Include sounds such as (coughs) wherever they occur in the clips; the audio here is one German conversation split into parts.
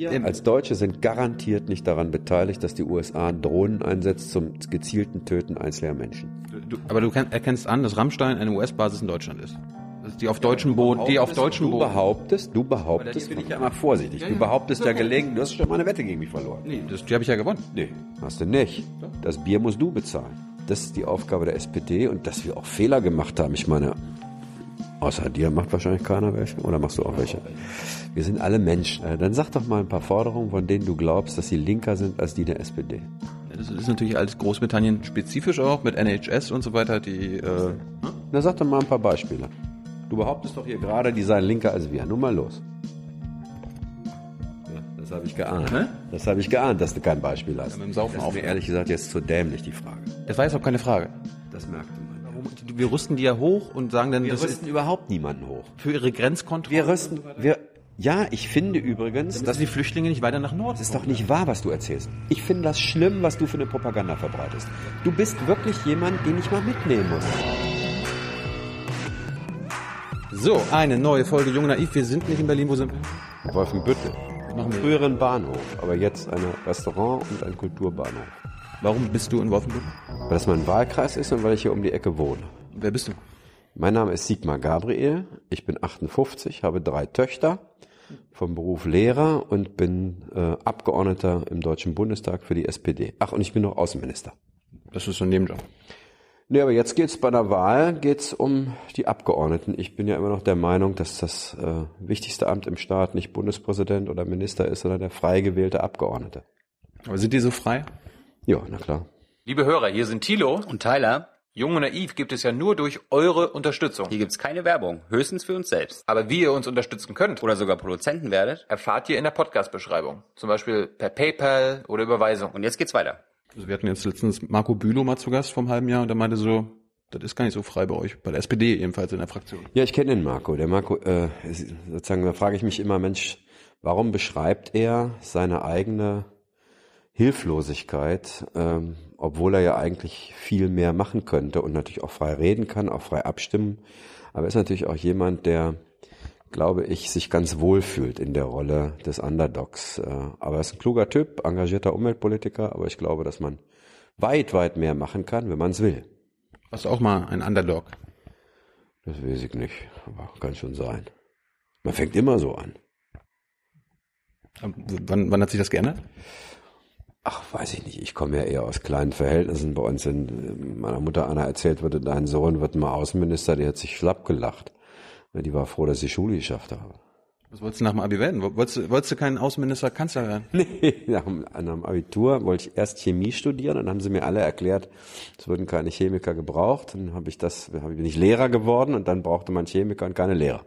Wir als Deutsche sind garantiert nicht daran beteiligt, dass die USA Drohnen einsetzt zum gezielten Töten einzelner Menschen. Du, aber du erkennst an, dass Rammstein eine US-Basis in Deutschland ist. Die auf deutschem Boden, die auf deutschem Boden. Du behauptest, du behauptest, bin ich ja immer vorsichtig. Du behauptest ja gelegen, du hast schon mal eine Wette gegen mich verloren. Nee, das, die habe ich ja gewonnen. Nee, hast du nicht. Das Bier musst du bezahlen. Das ist die Aufgabe der SPD und dass wir auch Fehler gemacht haben. Ich meine, außer dir macht wahrscheinlich keiner welche oder machst du auch welche? Wir sind alle Menschen. Äh, dann sag doch mal ein paar Forderungen, von denen du glaubst, dass sie linker sind als die der SPD. Das ist natürlich alles Großbritannien spezifisch auch mit NHS und so weiter. Die. Äh, Na sag doch mal ein paar Beispiele. Du behauptest doch hier gerade, die seien linker als wir. Nun mal los. Ja, das habe ich geahnt. Hä? Das habe ich geahnt, dass du kein Beispiel hast. Ja, mit dem Saufen das ist mir ehrlich gesagt jetzt zu dämlich, die Frage. Das war jetzt auch keine Frage. Das merkt man. Wir rüsten die ja hoch und sagen dann, wir rüsten überhaupt niemanden hoch. Für ihre Grenzkontrolle? Wir rüsten, wir, ja, ich finde übrigens, dass die Flüchtlinge nicht weiter nach Norden. Das ist doch nicht wahr, was du erzählst. Ich finde das schlimm, was du für eine Propaganda verbreitest. Du bist wirklich jemand, den ich mal mitnehmen muss. So, eine neue Folge Jung Naiv. Wir sind nicht in Berlin, wo sind wir? Wolfenbüttel. Machen wir. Früheren Bahnhof, aber jetzt ein Restaurant und ein Kulturbahnhof. Warum bist du in Wolfenbüttel? Weil das mein Wahlkreis ist und weil ich hier um die Ecke wohne. Wer bist du? Mein Name ist Sigmar Gabriel. Ich bin 58, habe drei Töchter, vom Beruf Lehrer und bin äh, Abgeordneter im Deutschen Bundestag für die SPD. Ach, und ich bin noch Außenminister. Das ist so ein Nebenjob. Nee, aber jetzt geht's bei der Wahl geht's um die Abgeordneten. Ich bin ja immer noch der Meinung, dass das äh, wichtigste Amt im Staat nicht Bundespräsident oder Minister ist, sondern der frei gewählte Abgeordnete. Aber sind die so frei? Ja, na klar. Liebe Hörer, hier sind Thilo und Tyler. Jung und Naiv gibt es ja nur durch eure Unterstützung. Hier gibt's keine Werbung, höchstens für uns selbst. Aber wie ihr uns unterstützen könnt oder sogar Produzenten werdet, erfahrt ihr in der Podcast-Beschreibung. Zum Beispiel per PayPal oder Überweisung. Und jetzt geht's weiter. Also wir hatten jetzt letztens Marco Bülow mal zu Gast vom halben Jahr und der meinte so, das ist gar nicht so frei bei euch, bei der SPD ebenfalls in der Fraktion. Ja, ich kenne den Marco. Der Marco, äh, sozusagen, da frage ich mich immer, Mensch, warum beschreibt er seine eigene Hilflosigkeit, ähm, obwohl er ja eigentlich viel mehr machen könnte und natürlich auch frei reden kann, auch frei abstimmen. Aber er ist natürlich auch jemand, der glaube ich, sich ganz wohl fühlt in der Rolle des Underdogs. Äh, aber er ist ein kluger Typ, engagierter Umweltpolitiker, aber ich glaube, dass man weit, weit mehr machen kann, wenn man es will. Warst du auch mal ein Underdog? Das weiß ich nicht, aber kann schon sein. Man fängt immer so an. Wann, wann hat sich das geändert? Ach, weiß ich nicht. Ich komme ja eher aus kleinen Verhältnissen. Bei uns in meiner Mutter einer erzählt wurde, dein Sohn wird mal Außenminister, der hat sich schlapp gelacht. Die war froh, dass sie Schule geschafft habe. Was wolltest du nach dem Abi werden? Wolltest du, wolltest du keinen Außenminister, Kanzler werden? (laughs) Nee, nach dem, nach dem Abitur wollte ich erst Chemie studieren und dann haben sie mir alle erklärt, es würden keine Chemiker gebraucht. Dann habe ich das, bin ich Lehrer geworden und dann brauchte man Chemiker und keine Lehrer.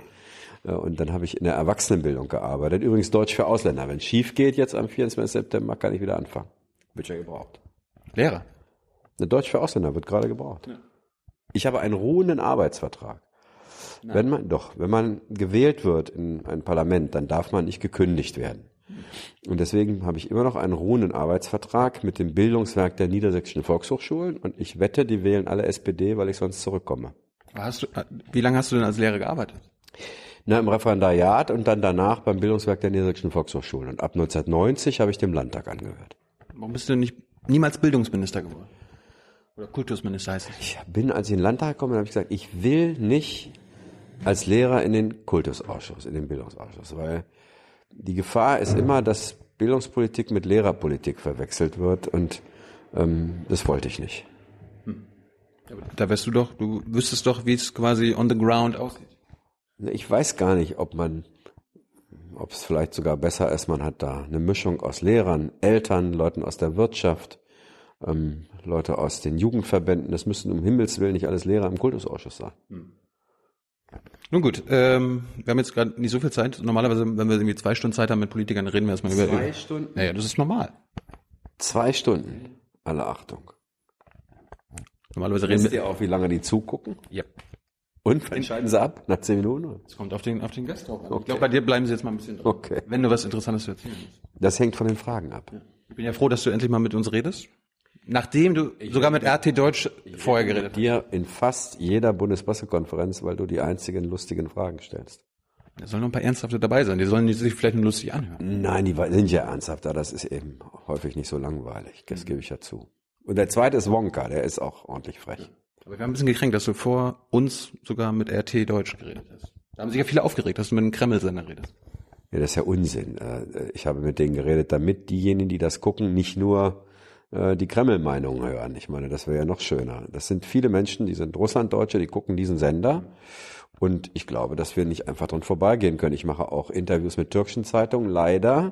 Und dann habe ich in der Erwachsenenbildung gearbeitet. Übrigens Deutsch für Ausländer. Wenn es schief geht jetzt am 24. September, kann ich wieder anfangen. Wird ja gebraucht. Lehrer? Eine Deutsch für Ausländer wird gerade gebraucht. Ja. Ich habe einen ruhenden Arbeitsvertrag. Nein. Wenn man, doch, wenn man gewählt wird in ein Parlament, dann darf man nicht gekündigt werden. Und deswegen habe ich immer noch einen ruhenden Arbeitsvertrag mit dem Bildungswerk der niedersächsischen Volkshochschulen und ich wette, die wählen alle SPD, weil ich sonst zurückkomme. Hast du, wie lange hast du denn als Lehrer gearbeitet? Na, im Referendariat und dann danach beim Bildungswerk der niedersächsischen Volkshochschulen. Und ab 1990 habe ich dem Landtag angehört. Warum bist du nicht niemals Bildungsminister geworden? Oder Kultusminister heißt es? Ich bin, als ich in den Landtag gekommen bin, habe ich gesagt, ich will nicht als Lehrer in den Kultusausschuss, in den Bildungsausschuss, weil die Gefahr ist immer, dass Bildungspolitik mit Lehrerpolitik verwechselt wird und ähm, das wollte ich nicht. Hm. Da wärst du doch, du wüsstest doch, wie es quasi on the ground aussieht. Ich weiß gar nicht, ob man, ob es vielleicht sogar besser ist, man hat da eine Mischung aus Lehrern, Eltern, Leuten aus der Wirtschaft, ähm, Leute aus den Jugendverbänden. Das müssen um Himmels Willen nicht alles Lehrer im Kultusausschuss sein. Hm. Nun gut, ähm, wir haben jetzt gerade nicht so viel Zeit. Normalerweise, wenn wir irgendwie zwei Stunden Zeit haben mit Politikern, reden wir erstmal zwei über. Zwei Stunden? Naja, das ist normal. Zwei Stunden. Alle Achtung. Normalerweise reden Wisst wir. ihr auch, wie lange die zugucken? Ja. Und entscheiden sie ab nach zehn Minuten? Es kommt auf den, auf den Gast drauf Okay. Ich glaube, bei dir bleiben sie jetzt mal ein bisschen drin. Okay. Wenn du was Interessantes zu erzählen hast. Das hängt von den Fragen ab. Ja. Ich bin ja froh, dass du endlich mal mit uns redest. Nachdem du ich sogar mit RT Deutsch vorher geredet hast. Dir in fast jeder Bundespressekonferenz, weil du die einzigen lustigen Fragen stellst. Da sollen noch ein paar Ernsthafte dabei sein. Die sollen sich vielleicht nur lustig anhören. Nein, die sind ja ernsthafter. Das ist eben häufig nicht so langweilig. Das gebe ich ja zu. Und der zweite ist Wonka. Der ist auch ordentlich frech. Aber wir haben ein bisschen gekränkt, dass du vor uns sogar mit RT Deutsch geredet hast. Da haben sich ja viele aufgeregt, dass du mit einem Kreml-Sender redest. Ja, das ist ja Unsinn. Äh, Ich habe mit denen geredet, damit diejenigen, die das gucken, nicht nur äh, die Kreml-Meinung hören. Ich meine, das wäre ja noch schöner. Das sind viele Menschen, die sind Russlanddeutsche, die gucken diesen Sender. Und ich glaube, dass wir nicht einfach dran vorbeigehen können. Ich mache auch Interviews mit türkischen Zeitungen. Leider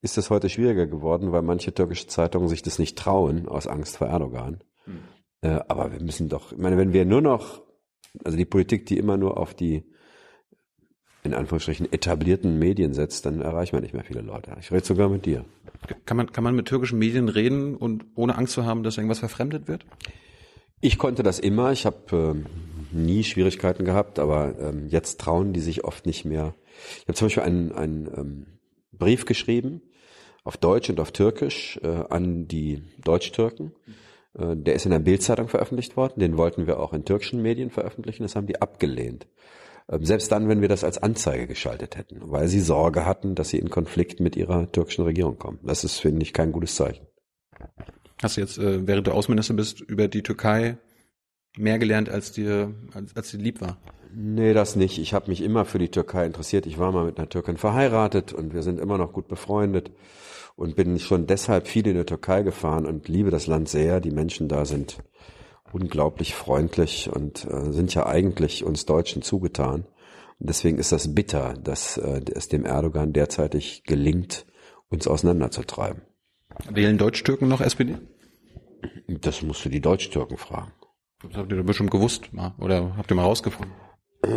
ist es heute schwieriger geworden, weil manche türkische Zeitungen sich das nicht trauen, aus Angst vor Erdogan. Äh, aber wir müssen doch, ich meine, wenn wir nur noch, also die Politik, die immer nur auf die in Anführungsstrichen etablierten Medien setzt, dann erreicht man nicht mehr viele Leute. Ich rede sogar mit dir. Kann man, kann man mit türkischen Medien reden und ohne Angst zu haben, dass irgendwas verfremdet wird? Ich konnte das immer. Ich habe ähm, nie Schwierigkeiten gehabt, aber ähm, jetzt trauen die sich oft nicht mehr. Ich habe zum Beispiel einen, einen ähm, Brief geschrieben auf Deutsch und auf Türkisch äh, an die Deutsch-Türken. Äh, der ist in der Bildzeitung veröffentlicht worden. Den wollten wir auch in türkischen Medien veröffentlichen. Das haben die abgelehnt. Ähm, Selbst dann, wenn wir das als Anzeige geschaltet hätten, weil sie Sorge hatten, dass sie in Konflikt mit ihrer türkischen Regierung kommen. Das ist, finde ich, kein gutes Zeichen. Hast du jetzt, äh, während du Außenminister bist, über die Türkei mehr gelernt, als dir, als, als dir lieb war? Nee, das nicht. Ich habe mich immer für die Türkei interessiert. Ich war mal mit einer Türkin verheiratet und wir sind immer noch gut befreundet und bin schon deshalb viel in der Türkei gefahren und liebe das Land sehr. Die Menschen da sind unglaublich freundlich und äh, sind ja eigentlich uns Deutschen zugetan. Und deswegen ist das bitter, dass äh, es dem Erdogan derzeitig gelingt, uns auseinanderzutreiben. Wählen Deutsch-Türken noch SPD? Das musst du die Deutsch-Türken fragen. Das habt ihr doch bestimmt gewusst, oder habt ihr mal rausgefunden?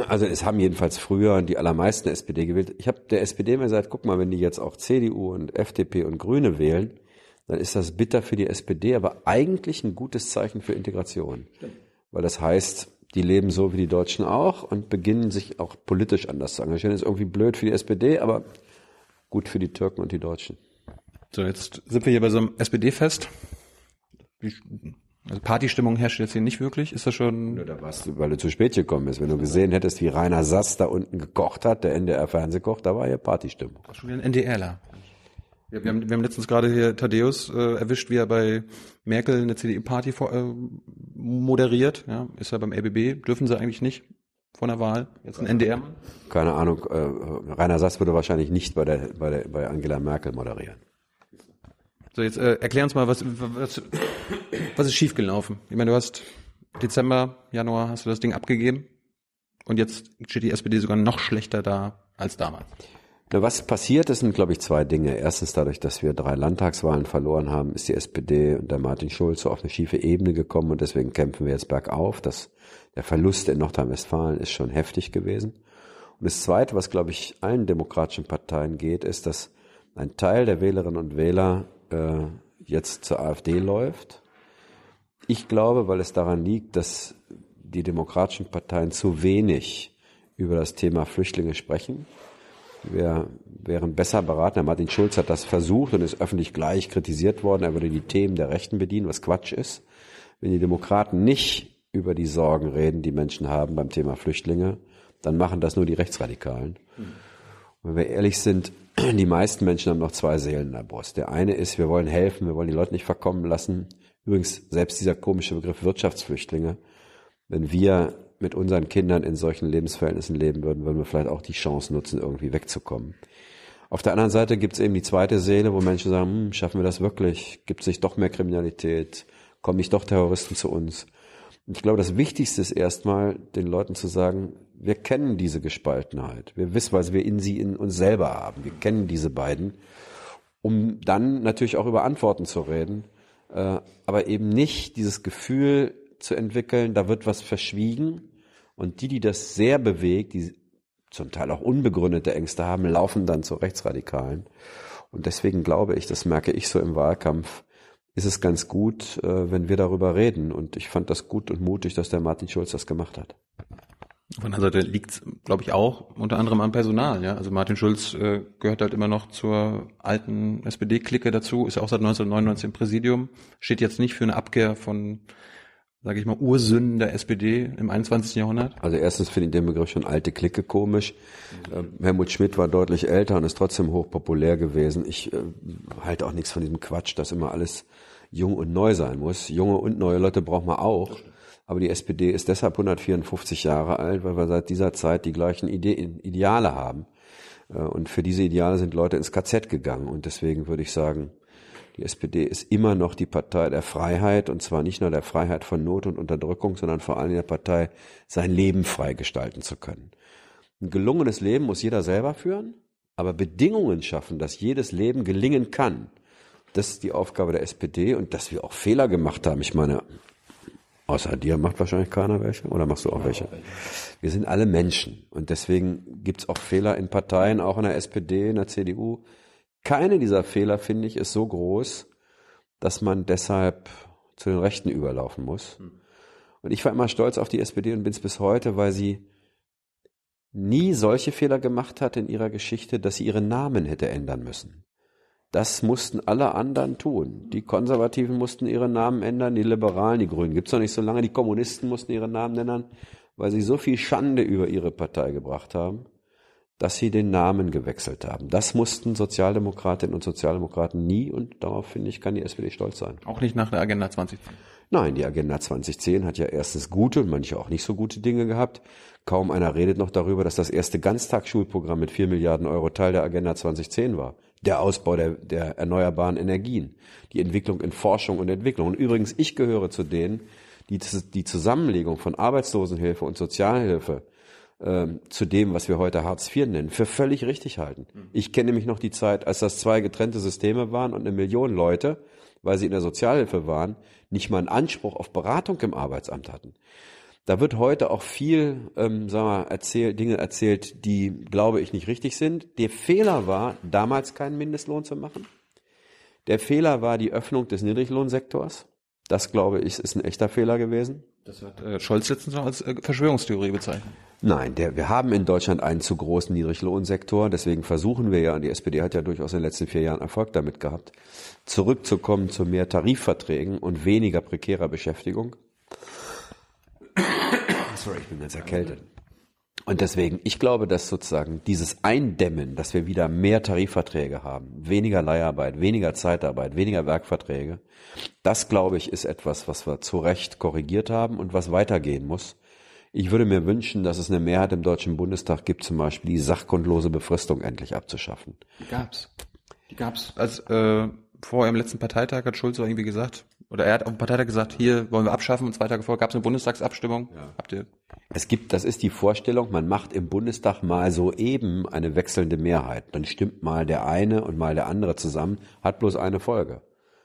Also es haben jedenfalls früher die allermeisten SPD gewählt. Ich habe der SPD immer gesagt, guck mal, wenn die jetzt auch CDU und FDP und Grüne wählen, dann ist das bitter für die SPD, aber eigentlich ein gutes Zeichen für Integration. Weil das heißt, die leben so wie die Deutschen auch und beginnen sich auch politisch anders zu engagieren. ist irgendwie blöd für die SPD, aber gut für die Türken und die Deutschen. So, jetzt sind wir hier bei so einem SPD-Fest. Wie- Also Partystimmung herrscht jetzt hier nicht wirklich. Ist das schon? Da warst du, weil du zu spät gekommen bist. Wenn du gesehen hättest, wie Rainer Sass da unten gekocht hat, der NDR-Fernsehkoch, da war ja Partystimmung. Schon wieder ein NDRler. Ja, wir, haben, wir haben letztens gerade hier Thaddeus äh, erwischt, wie er bei Merkel eine CDU-Party äh, moderiert. Ja, ist er beim RBB. Dürfen sie eigentlich nicht vor einer Wahl. Jetzt ein NDR. Keine Ahnung, äh, Rainer Sass würde wahrscheinlich nicht bei der, bei der, bei Angela Merkel moderieren. So, jetzt äh, erklär uns mal, was, was, was ist schiefgelaufen? Ich meine, du hast Dezember, Januar hast du das Ding abgegeben und jetzt steht die SPD sogar noch schlechter da als damals. Na, was passiert ist, sind, glaube ich, zwei Dinge. Erstens, dadurch, dass wir drei Landtagswahlen verloren haben, ist die SPD und der Martin Schulz so auf eine schiefe Ebene gekommen und deswegen kämpfen wir jetzt bergauf. Das, der Verlust in Nordrhein-Westfalen ist schon heftig gewesen. Und das Zweite, was, glaube ich, allen demokratischen Parteien geht, ist, dass ein Teil der Wählerinnen und Wähler äh, jetzt zur AfD läuft. Ich glaube, weil es daran liegt, dass die demokratischen Parteien zu wenig über das Thema Flüchtlinge sprechen. Wir wären besser beraten. Herr Martin Schulz hat das versucht und ist öffentlich gleich kritisiert worden. Er würde die Themen der Rechten bedienen, was Quatsch ist. Wenn die Demokraten nicht über die Sorgen reden, die Menschen haben beim Thema Flüchtlinge, dann machen das nur die Rechtsradikalen. Und wenn wir ehrlich sind, die meisten Menschen haben noch zwei Seelen in der Brust. Der eine ist, wir wollen helfen, wir wollen die Leute nicht verkommen lassen. Übrigens, selbst dieser komische Begriff Wirtschaftsflüchtlinge, wenn wir mit unseren Kindern in solchen Lebensverhältnissen leben würden, würden wir vielleicht auch die Chance nutzen, irgendwie wegzukommen. Auf der anderen Seite gibt es eben die zweite Seele, wo Menschen sagen, hm, schaffen wir das wirklich? Gibt es nicht doch mehr Kriminalität? Kommen nicht doch Terroristen zu uns? Und ich glaube, das Wichtigste ist erstmal, den Leuten zu sagen, wir kennen diese Gespaltenheit. Wir wissen, weil wir in sie in uns selber haben. Wir kennen diese beiden, um dann natürlich auch über Antworten zu reden, äh, aber eben nicht dieses Gefühl zu entwickeln, da wird was verschwiegen und die, die das sehr bewegt, die zum Teil auch unbegründete Ängste haben, laufen dann zu Rechtsradikalen. Und deswegen glaube ich, das merke ich so im Wahlkampf, ist es ganz gut, äh, wenn wir darüber reden. Und ich fand das gut und mutig, dass der Martin Schulz das gemacht hat. Von der Seite liegt glaube ich, auch unter anderem am Personal. Ja, also Martin Schulz äh, gehört halt immer noch zur alten SPD-Clique dazu, ist ja auch seit 1999 im Präsidium, steht jetzt nicht für eine Abkehr von sage ich mal, Ursünden der SPD im 21. Jahrhundert? Also erstens finde ich den Begriff schon alte Clique komisch. Ähm, Helmut Schmidt war deutlich älter und ist trotzdem hochpopulär gewesen. Ich äh, halte auch nichts von diesem Quatsch, dass immer alles jung und neu sein muss. Junge und neue Leute braucht man auch. Aber die SPD ist deshalb 154 Jahre alt, weil wir seit dieser Zeit die gleichen Ide Ideale haben. Äh, und für diese Ideale sind Leute ins KZ gegangen. Und deswegen würde ich sagen, die SPD ist immer noch die Partei der Freiheit und zwar nicht nur der Freiheit von Not und Unterdrückung, sondern vor allem der Partei, sein Leben frei gestalten zu können. Ein gelungenes Leben muss jeder selber führen, aber Bedingungen schaffen, dass jedes Leben gelingen kann. Das ist die Aufgabe der SPD und dass wir auch Fehler gemacht haben. Ich meine, außer dir macht wahrscheinlich keiner welche oder machst du auch welche? Wir sind alle Menschen und deswegen gibt's auch Fehler in Parteien, auch in der SPD, in der CDU. Keine dieser Fehler, finde ich, ist so groß, dass man deshalb zu den Rechten überlaufen muss. Hm. Und ich war immer stolz auf die SPD und bin es bis heute, weil sie nie solche Fehler gemacht hat in ihrer Geschichte, dass sie ihren Namen hätte ändern müssen. Das mussten alle anderen tun. Die Konservativen mussten ihre Namen ändern, die Liberalen, die Grünen gibt's noch nicht so lange, die Kommunisten mussten ihre Namen ändern, weil sie so viel Schande über ihre Partei gebracht haben dass sie den Namen gewechselt haben. Das mussten Sozialdemokratinnen und Sozialdemokraten nie und darauf finde ich, kann die SPD stolz sein. Auch nicht nach der Agenda 2010. Nein, die Agenda 2010 hat ja erstens gute und manche auch nicht so gute Dinge gehabt. Kaum einer redet noch darüber, dass das erste Ganztagsschulprogramm mit vier Milliarden Euro Teil der Agenda 2010 war. Der Ausbau der, der erneuerbaren Energien, die Entwicklung in Forschung und Entwicklung. Und übrigens, ich gehöre zu denen, die die Zusammenlegung von Arbeitslosenhilfe und Sozialhilfe ähm, zu dem, was wir heute Hartz IV nennen, für völlig richtig halten. Mhm. Ich kenne nämlich noch die Zeit, als das zwei getrennte Systeme waren und eine Million Leute, weil sie in der Sozialhilfe waren, nicht mal einen Anspruch auf Beratung im Arbeitsamt hatten. Da wird heute auch viel, ähm, sagen wir, erzählt, Dinge erzählt, die, glaube ich, nicht richtig sind. Der Fehler war, damals keinen Mindestlohn zu machen. Der Fehler war die Öffnung des Niedriglohnsektors. Das, glaube ich, ist ein echter Fehler gewesen. Das hat äh, Scholz letztens noch als äh, Verschwörungstheorie bezeichnet. Nein, der, wir haben in Deutschland einen zu großen Niedriglohnsektor. Deswegen versuchen wir ja, und die SPD hat ja durchaus in den letzten vier Jahren Erfolg damit gehabt, zurückzukommen zu mehr Tarifverträgen und weniger prekärer Beschäftigung. (coughs) Sorry, ich bin ganz erkältet. Und deswegen, ich glaube, dass sozusagen dieses Eindämmen, dass wir wieder mehr Tarifverträge haben, weniger Leiharbeit, weniger Zeitarbeit, weniger Werkverträge, das glaube ich ist etwas, was wir zu Recht korrigiert haben und was weitergehen muss. Ich würde mir wünschen, dass es eine Mehrheit im Deutschen Bundestag gibt, zum Beispiel die sachgrundlose Befristung endlich abzuschaffen. Die gab's. Die gab's. Als äh, vor ihrem letzten Parteitag hat Schulz irgendwie gesagt, oder er hat auf dem Parteitag gesagt, hier wollen wir abschaffen und zwei Tage vorher gab es eine Bundestagsabstimmung. Ja. Habt ihr? Es gibt, das ist die Vorstellung, man macht im Bundestag mal so eben eine wechselnde Mehrheit. Dann stimmt mal der eine und mal der andere zusammen, hat bloß eine Folge.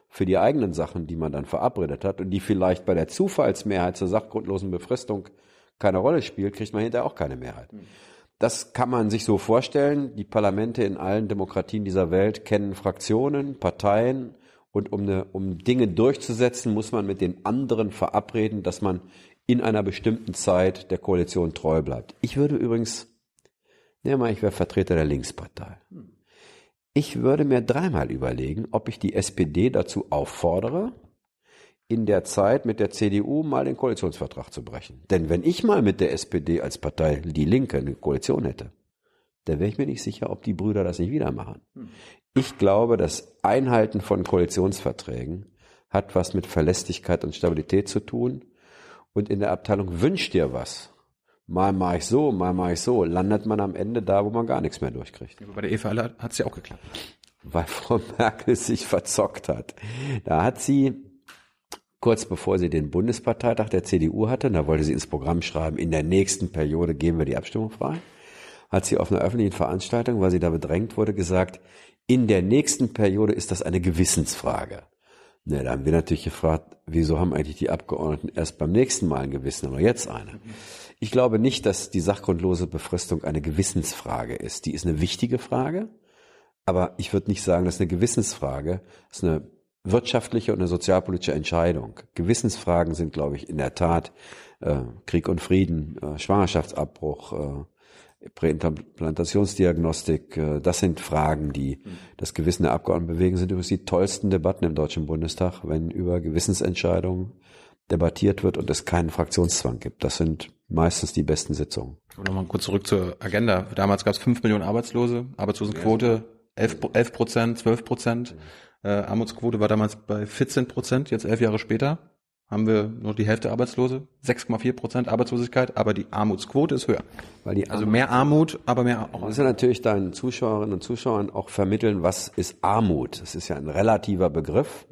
Für die eigenen Sachen, die man dann verabredet hat und die vielleicht bei der Zufallsmehrheit zur sachgrundlosen Befristung keine Rolle spielt, kriegt man hinterher auch keine Mehrheit. Das kann man sich so vorstellen. Die Parlamente in allen Demokratien dieser Welt kennen Fraktionen, Parteien, und um, eine, um Dinge durchzusetzen, muss man mit den anderen verabreden, dass man in einer bestimmten Zeit der Koalition treu bleibt. Ich würde übrigens, nehmen mal, ich wäre Vertreter der Linkspartei. Ich würde mir dreimal überlegen, ob ich die SPD dazu auffordere, in der Zeit mit der CDU mal den Koalitionsvertrag zu brechen. Denn wenn ich mal mit der SPD als Partei Die Linke eine Koalition hätte, dann wäre ich mir nicht sicher, ob die Brüder das nicht wieder machen. Ich glaube, das Einhalten von Koalitionsverträgen hat was mit Verlässlichkeit und Stabilität zu tun. Und in der Abteilung wünscht dir was. Mal mache ich so, mal mache ich so. Landet man am Ende da, wo man gar nichts mehr durchkriegt. Bei der Eva hat es ja auch geklappt. Weil Frau Merkel sich verzockt hat. Da hat sie kurz bevor sie den Bundesparteitag der CDU hatte, da wollte sie ins Programm schreiben, in der nächsten Periode geben wir die Abstimmung frei, hat sie auf einer öffentlichen Veranstaltung, weil sie da bedrängt wurde, gesagt, in der nächsten Periode ist das eine Gewissensfrage. Na, da haben wir natürlich gefragt, wieso haben eigentlich die Abgeordneten erst beim nächsten Mal ein Gewissen, aber jetzt eine? Ich glaube nicht, dass die sachgrundlose Befristung eine Gewissensfrage ist. Die ist eine wichtige Frage, aber ich würde nicht sagen, das ist eine Gewissensfrage. Das ist eine wirtschaftliche und eine sozialpolitische Entscheidung. Gewissensfragen sind, glaube ich, in der Tat äh, Krieg und Frieden, äh, Schwangerschaftsabbruch, äh, Präimplantationsdiagnostik, äh, das sind Fragen, die das Gewissen der Abgeordneten bewegen, sind übrigens die tollsten Debatten im Deutschen Bundestag, wenn über Gewissensentscheidungen debattiert wird und es keinen Fraktionszwang gibt. Das sind meistens die besten Sitzungen. Nochmal kurz zurück zur Agenda. Damals gab es fünf Millionen Arbeitslose, Arbeitslosenquote 11 Prozent, 12 Prozent. Äh, Armutsquote war damals bei 14 Prozent, jetzt elf Jahre später haben wir nur die Hälfte Arbeitslose, 6,4 Prozent Arbeitslosigkeit, aber die Armutsquote ist höher. Weil die Also mehr Armut, aber mehr Du musst ja natürlich deinen Zuschauerinnen und Zuschauern auch vermitteln, was ist Armut. Das ist ja ein relativer Begriff.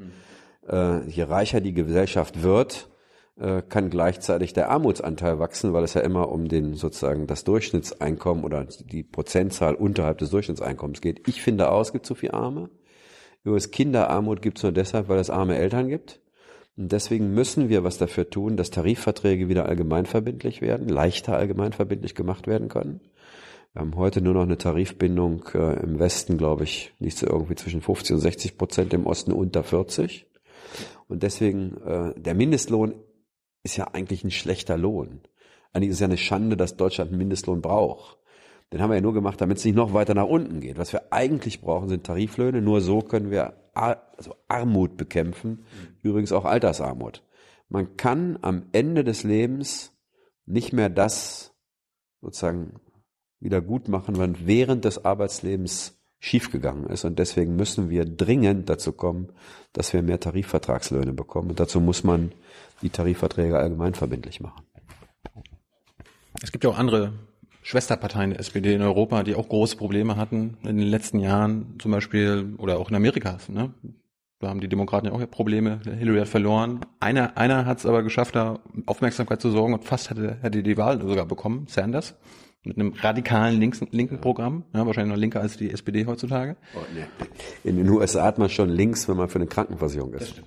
Äh, je reicher die Gesellschaft wird, äh, kann gleichzeitig der Armutsanteil wachsen, weil es ja immer um den sozusagen das Durchschnittseinkommen oder die Prozentzahl unterhalb des Durchschnittseinkommens geht. Ich finde aus, es gibt zu viel Arme. Übrigens Kinderarmut gibt es nur deshalb, weil es arme Eltern gibt. Und deswegen müssen wir was dafür tun, dass Tarifverträge wieder allgemeinverbindlich werden, leichter allgemeinverbindlich gemacht werden können. Wir haben heute nur noch eine Tarifbindung äh, im Westen, glaube ich, nicht so irgendwie zwischen 50 und 60 Prozent, im Osten unter 40. Und deswegen, äh, der Mindestlohn ist ja eigentlich ein schlechter Lohn. Eigentlich ist es ja eine Schande, dass Deutschland einen Mindestlohn braucht. Den haben wir ja nur gemacht, damit es nicht noch weiter nach unten geht. Was wir eigentlich brauchen, sind Tariflöhne. Nur so können wir Ar also Armut bekämpfen. Übrigens auch Altersarmut. Man kann am Ende des Lebens nicht mehr das sozusagen wieder gut machen, wenn während des Arbeitslebens schiefgegangen ist. Und deswegen müssen wir dringend dazu kommen, dass wir mehr Tarifvertragslöhne bekommen. Und dazu muss man die Tarifverträge allgemein verbindlich machen. Es gibt ja auch andere Schwesterparteien der SPD in Europa, die auch große Probleme hatten in den letzten Jahren, zum Beispiel, oder auch in Amerika. Ne? Da haben die Demokraten ja auch Probleme. Hillary hat verloren. Einer, einer hat es aber geschafft, da Aufmerksamkeit zu sorgen und fast hätte, hätte die Wahl sogar bekommen, Sanders, mit einem radikalen linken, linken Programm, ja, wahrscheinlich noch linker als die SPD heutzutage. In den USA hat man schon links, wenn man für eine Krankenversicherung ist.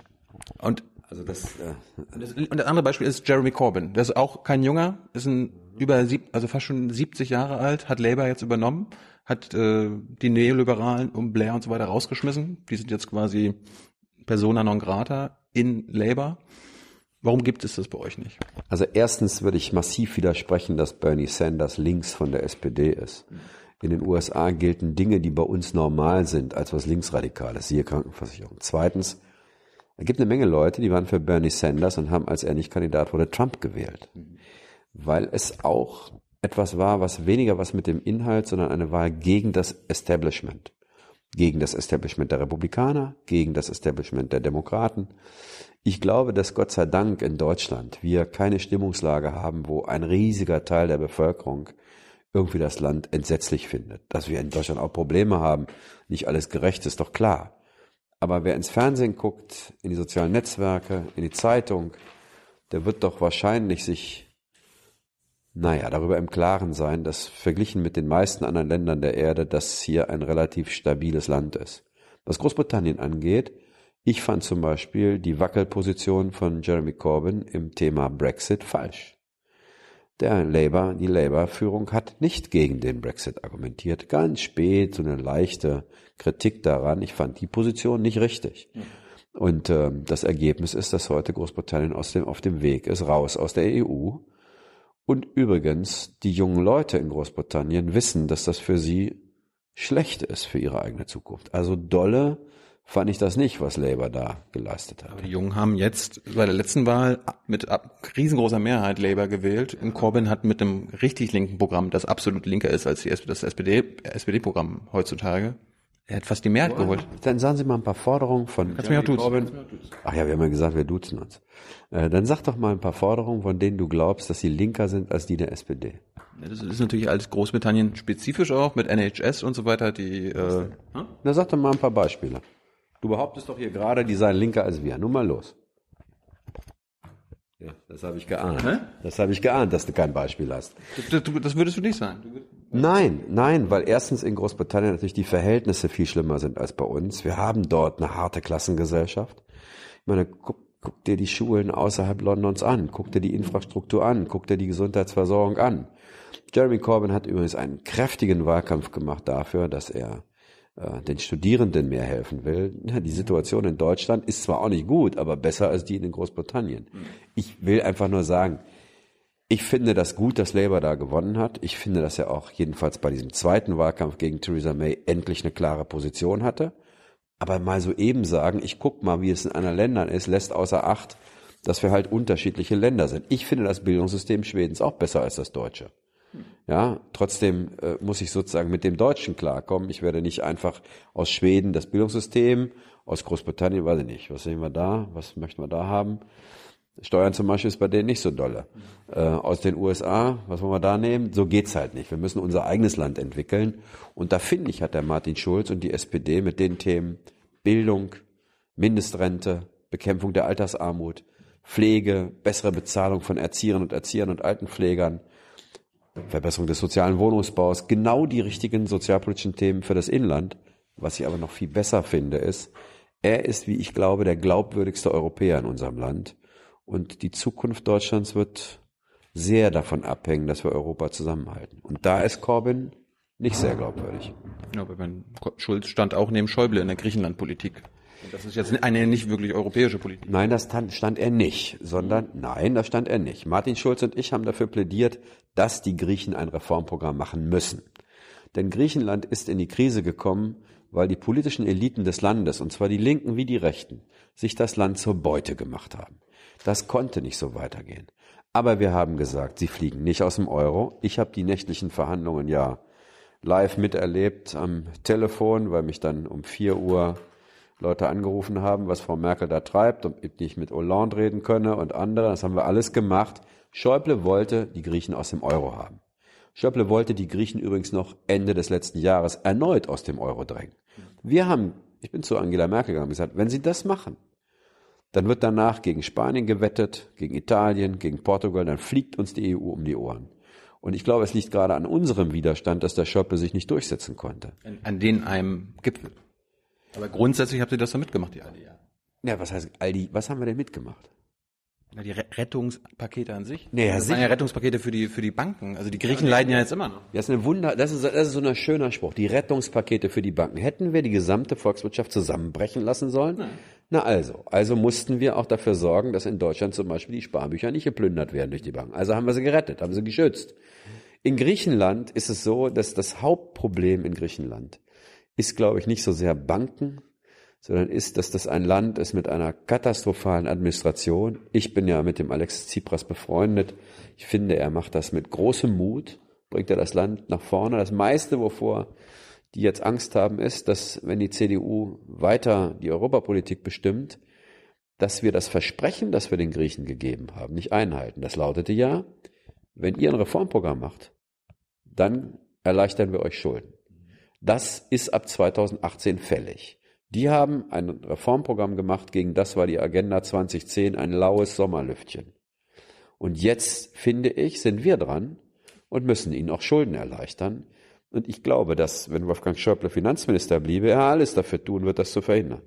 Und Also das, äh, Das, und das andere Beispiel ist Jeremy Corbyn. Der ist auch kein Junger, ist ein über sieb, also fast schon 70 Jahre alt, hat Labour jetzt übernommen, hat äh, die Neoliberalen um Blair und so weiter rausgeschmissen. Die sind jetzt quasi persona non grata in Labour. Warum gibt es das bei euch nicht? Also erstens würde ich massiv widersprechen, dass Bernie Sanders links von der SPD ist. In den USA gelten Dinge, die bei uns normal sind, als was Linksradikales, siehe Krankenversicherung. Zweitens, es gibt eine Menge Leute, die waren für Bernie Sanders und haben, als er nicht Kandidat wurde, Trump gewählt. Weil es auch etwas war, was weniger was mit dem Inhalt, sondern eine Wahl gegen das Establishment. Gegen das Establishment der Republikaner, gegen das Establishment der Demokraten. Ich glaube, dass Gott sei Dank in Deutschland wir keine Stimmungslage haben, wo ein riesiger Teil der Bevölkerung irgendwie das Land entsetzlich findet. Dass wir in Deutschland auch Probleme haben, nicht alles gerecht ist, doch klar. Aber wer ins Fernsehen guckt, in die sozialen Netzwerke, in die Zeitung, der wird doch wahrscheinlich sich, naja, darüber im Klaren sein, dass verglichen mit den meisten anderen Ländern der Erde, das hier ein relativ stabiles Land ist. Was Großbritannien angeht, ich fand zum Beispiel die Wackelposition von Jeremy Corbyn im Thema Brexit falsch. Der Labour, die Labour-Führung hat nicht gegen den Brexit argumentiert. Ganz spät so eine leichte Kritik daran. Ich fand die Position nicht richtig. Und ähm, das Ergebnis ist, dass heute Großbritannien aus dem, auf dem Weg ist, raus aus der EU. Und übrigens, die jungen Leute in Großbritannien wissen, dass das für sie schlecht ist für ihre eigene Zukunft. Also dolle fand ich das nicht, was Labour da geleistet hat. Aber die Jungen haben jetzt bei der letzten Wahl mit riesengroßer Mehrheit Labour gewählt. Und Corbyn hat mit einem richtig linken Programm, das absolut linker ist als die, das SPD, SPD-Programm heutzutage, er hat fast die Mehrheit geholt. Dann sagen Sie mal ein paar Forderungen von Kannst mich auch duzen. Corbyn. Ach ja, wir haben ja gesagt, wir duzen uns. Äh, dann sag doch mal ein paar Forderungen, von denen du glaubst, dass sie linker sind als die der SPD. Das ist natürlich alles Großbritannien spezifisch auch mit NHS und so weiter, die äh, Na, sag doch mal ein paar Beispiele. Du behauptest doch hier gerade, die seien linker als wir. Nun mal los. Ja, das habe ich geahnt. Das habe ich geahnt, dass du kein Beispiel hast. das, das, würdest du nicht sagen. Nein, nein, weil erstens in Großbritannien natürlich die Verhältnisse viel schlimmer sind als bei uns. Wir haben dort eine harte Klassengesellschaft. Ich meine, guck, guck dir die Schulen außerhalb Londons an, guck dir die Infrastruktur an, guck dir die Gesundheitsversorgung an. Jeremy Corbyn hat übrigens einen kräftigen Wahlkampf gemacht dafür, dass er äh, den Studierenden mehr helfen will. Ja, die Situation in Deutschland ist zwar auch nicht gut, aber besser als die in Großbritannien. Ich will einfach nur sagen, ich finde das gut, dass Labour da gewonnen hat. Ich finde, dass er auch jedenfalls bei diesem zweiten Wahlkampf gegen Theresa May endlich eine klare Position hatte. Aber mal so eben sagen, ich guck mal, wie es in anderen Ländern ist, lässt außer Acht, dass wir halt unterschiedliche Länder sind. Ich finde das Bildungssystem Schwedens auch besser als das deutsche. Ja, trotzdem äh, muss ich sozusagen mit dem Deutschen klarkommen. Ich werde nicht einfach aus Schweden das Bildungssystem, aus Großbritannien, weiß ich nicht. Was sehen wir da? Was möchten wir da haben? Steuern zum Beispiel ist bei denen nicht so dolle. Äh, aus den USA, was wollen wir da nehmen? So geht's halt nicht. Wir müssen unser eigenes Land entwickeln. Und da finde ich, hat der Martin Schulz und die SPD mit den Themen Bildung, Mindestrente, Bekämpfung der Altersarmut, Pflege, bessere Bezahlung von Erziehern und Erziehern und Altenpflegern, Verbesserung des sozialen Wohnungsbaus, genau die richtigen sozialpolitischen Themen für das Inland. Was ich aber noch viel besser finde, ist, er ist, wie ich glaube, der glaubwürdigste Europäer in unserem Land. Und die Zukunft Deutschlands wird sehr davon abhängen, dass wir Europa zusammenhalten. Und da ist Corbyn nicht sehr glaubwürdig. Ja, aber Schulz stand auch neben Schäuble in der Griechenlandpolitik. Und das ist jetzt eine nicht wirklich europäische Politik. Nein, das stand er nicht, sondern nein, das stand er nicht. Martin Schulz und ich haben dafür plädiert, dass die Griechen ein Reformprogramm machen müssen. Denn Griechenland ist in die Krise gekommen, weil die politischen Eliten des Landes, und zwar die Linken wie die Rechten, sich das Land zur Beute gemacht haben. Das konnte nicht so weitergehen. Aber wir haben gesagt, sie fliegen nicht aus dem Euro. Ich habe die nächtlichen Verhandlungen ja live miterlebt am Telefon, weil mich dann um vier Uhr Leute angerufen haben, was Frau Merkel da treibt und ich mit Hollande reden könne und andere. Das haben wir alles gemacht. Schäuble wollte die Griechen aus dem Euro haben. Schäuble wollte die Griechen übrigens noch Ende des letzten Jahres erneut aus dem Euro drängen. Wir haben, ich bin zu Angela Merkel gegangen und gesagt, wenn Sie das machen, dann wird danach gegen Spanien gewettet, gegen Italien, gegen Portugal, dann fliegt uns die EU um die Ohren. Und ich glaube, es liegt gerade an unserem Widerstand, dass der Schöppe sich nicht durchsetzen konnte. An, an den einem Gipfel. Aber grundsätzlich habt ihr das da mitgemacht, die all die Jahre. Ja, was heißt Aldi? Was haben wir denn mitgemacht? Ja, die Rettungspakete an sich? Nee, ja, das waren ja Rettungspakete für die, für die Banken. Also die Griechen ja, leiden ja jetzt immer noch. Das ist eine Wunder, das ist, das ist so ein schöner Spruch. Die Rettungspakete für die Banken. Hätten wir die gesamte Volkswirtschaft zusammenbrechen lassen sollen? Nein. Na also, also mussten wir auch dafür sorgen, dass in Deutschland zum Beispiel die Sparbücher nicht geplündert werden durch die Banken. Also haben wir sie gerettet, haben sie geschützt. In Griechenland ist es so, dass das Hauptproblem in Griechenland ist, glaube ich, nicht so sehr Banken, sondern ist, dass das ein Land ist mit einer katastrophalen Administration. Ich bin ja mit dem Alexis Tsipras befreundet. Ich finde, er macht das mit großem Mut, bringt er das Land nach vorne. Das meiste, wovor die jetzt Angst haben, ist, dass wenn die CDU weiter die Europapolitik bestimmt, dass wir das Versprechen, das wir den Griechen gegeben haben, nicht einhalten. Das lautete ja, wenn ihr ein Reformprogramm macht, dann erleichtern wir euch Schulden. Das ist ab 2018 fällig. Die haben ein Reformprogramm gemacht, gegen das war die Agenda 2010 ein laues Sommerlüftchen. Und jetzt, finde ich, sind wir dran und müssen ihnen auch Schulden erleichtern. Und ich glaube, dass, wenn Wolfgang Schäuble Finanzminister bliebe, er alles dafür tun wird, das zu verhindern.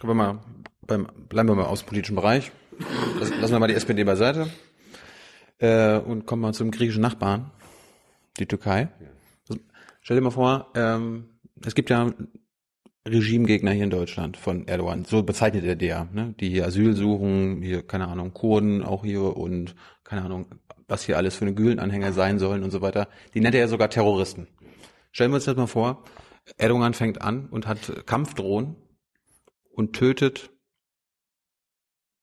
Kommen wir mal beim, bleiben wir mal aus dem politischen Bereich. Lassen wir mal die SPD beiseite äh, und kommen mal zum griechischen Nachbarn, die Türkei. Also, stell dir mal vor, ähm, es gibt ja Regimegegner hier in Deutschland von Erdogan, so bezeichnet er die ja, ne? die hier Asyl suchen, hier, keine Ahnung, Kurden auch hier und keine Ahnung, was hier alles für eine Gülenanhänger sein sollen und so weiter. Die nennt er ja sogar Terroristen. Stellen wir uns das mal vor, Erdogan fängt an und hat Kampfdrohnen und tötet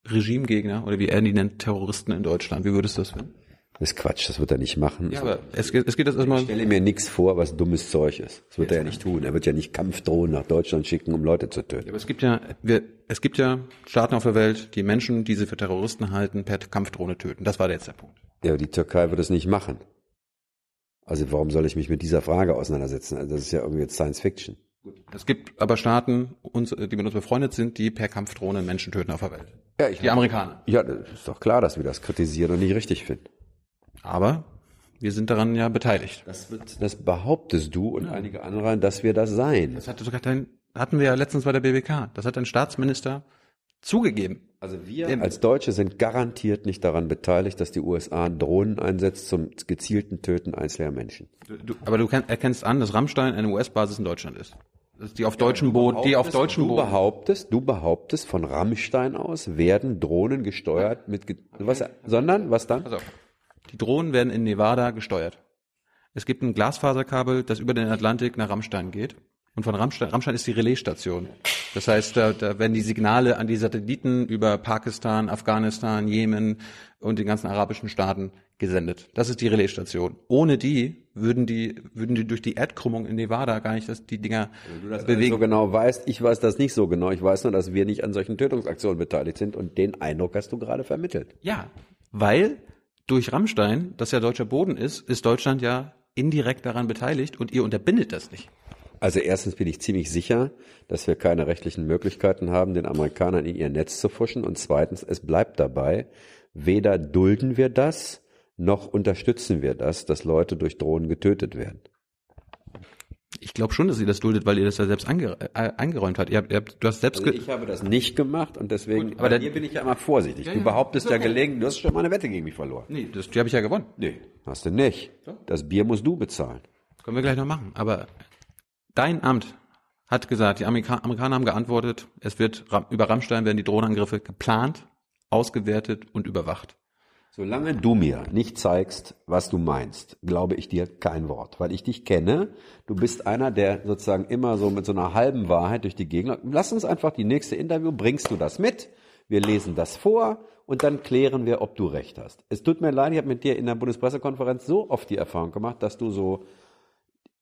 Regimegegner oder wie er die nennt, Terroristen in Deutschland. Wie würdest du das finden? Das ist Quatsch, das wird er nicht machen. Ja, aber es, geht, es geht jetzt erstmal. Ich stelle mir nichts vor, was dummes Zeug ist. Das wird er ja nicht tun. Er wird ja nicht Kampfdrohnen nach Deutschland schicken, um Leute zu töten. Ja, aber es gibt ja, wir, es gibt ja Staaten auf der Welt, die Menschen, die sie für Terroristen halten, per Kampfdrohne töten. Das war jetzt der Punkt. Ja, aber die Türkei wird es nicht machen. Also warum soll ich mich mit dieser Frage auseinandersetzen? Also das ist ja irgendwie jetzt Science Fiction. Es gibt aber Staaten, die mit uns befreundet sind, die per Kampfdrohne Menschen töten auf der Welt. Ja, ich die Amerikaner. Ja, das ist doch klar, dass wir das kritisieren und nicht richtig finden. Aber wir sind daran ja beteiligt. Das, wird, das behauptest du und ja. einige andere, dass wir das seien. Das hatte sogar dein, hatten wir ja letztens bei der BBK. Das hat ein Staatsminister zugegeben. Also wir Dem, als Deutsche sind garantiert nicht daran beteiligt, dass die USA Drohnen einsetzt zum gezielten Töten einzelner Menschen. Du, aber du erkennst an, dass Rammstein eine US-Basis in Deutschland ist. Die auf deutschen Boden, die auf deutschen du Boden. behauptest, du behauptest, von Rammstein aus werden Drohnen gesteuert mit, was, sondern, was dann? Die Drohnen werden in Nevada gesteuert. Es gibt ein Glasfaserkabel, das über den Atlantik nach Rammstein geht. Und von Rammstein, Rammstein ist die Relaisstation. Das heißt, da, da werden die Signale an die Satelliten über Pakistan, Afghanistan, Jemen und den ganzen arabischen Staaten gesendet. Das ist die Relaisstation. Ohne die würden die, würden die durch die Erdkrümmung in Nevada gar nicht dass die Dinger du das bewegen. so genau weißt, ich weiß das nicht so genau. Ich weiß nur, dass wir nicht an solchen Tötungsaktionen beteiligt sind und den Eindruck hast du gerade vermittelt. Ja, weil durch Rammstein, das ja deutscher Boden ist, ist Deutschland ja indirekt daran beteiligt und ihr unterbindet das nicht. Also erstens bin ich ziemlich sicher, dass wir keine rechtlichen Möglichkeiten haben, den Amerikanern in ihr Netz zu fuschen. Und zweitens, es bleibt dabei, weder dulden wir das, noch unterstützen wir das, dass Leute durch Drohnen getötet werden. Ich glaube schon, dass ihr das duldet, weil ihr das ja selbst ange äh, eingeräumt habt. Ihr habt, ihr habt du hast selbst Also ich habe das nicht gemacht und deswegen, aber aber dann- hier bin ich ja immer vorsichtig. Ja, du ja, behauptest ist ja gelegen, du hast schon mal eine Wette gegen mich verloren. Nee, das, die habe ich ja gewonnen. Nee, hast du nicht. Das Bier musst du bezahlen. Können wir gleich noch machen. Aber dein Amt hat gesagt, die Amerika Amerikaner haben geantwortet, es wird über Rammstein werden die Drohnenangriffe geplant, ausgewertet und überwacht. Solange du mir nicht zeigst, was du meinst, glaube ich dir kein Wort, weil ich dich kenne. Du bist einer, der sozusagen immer so mit so einer halben Wahrheit durch die Gegend. Lass uns einfach die nächste Interview, bringst du das mit? Wir lesen das vor und dann klären wir, ob du recht hast. Es tut mir leid, ich habe mit dir in der Bundespressekonferenz so oft die Erfahrung gemacht, dass du so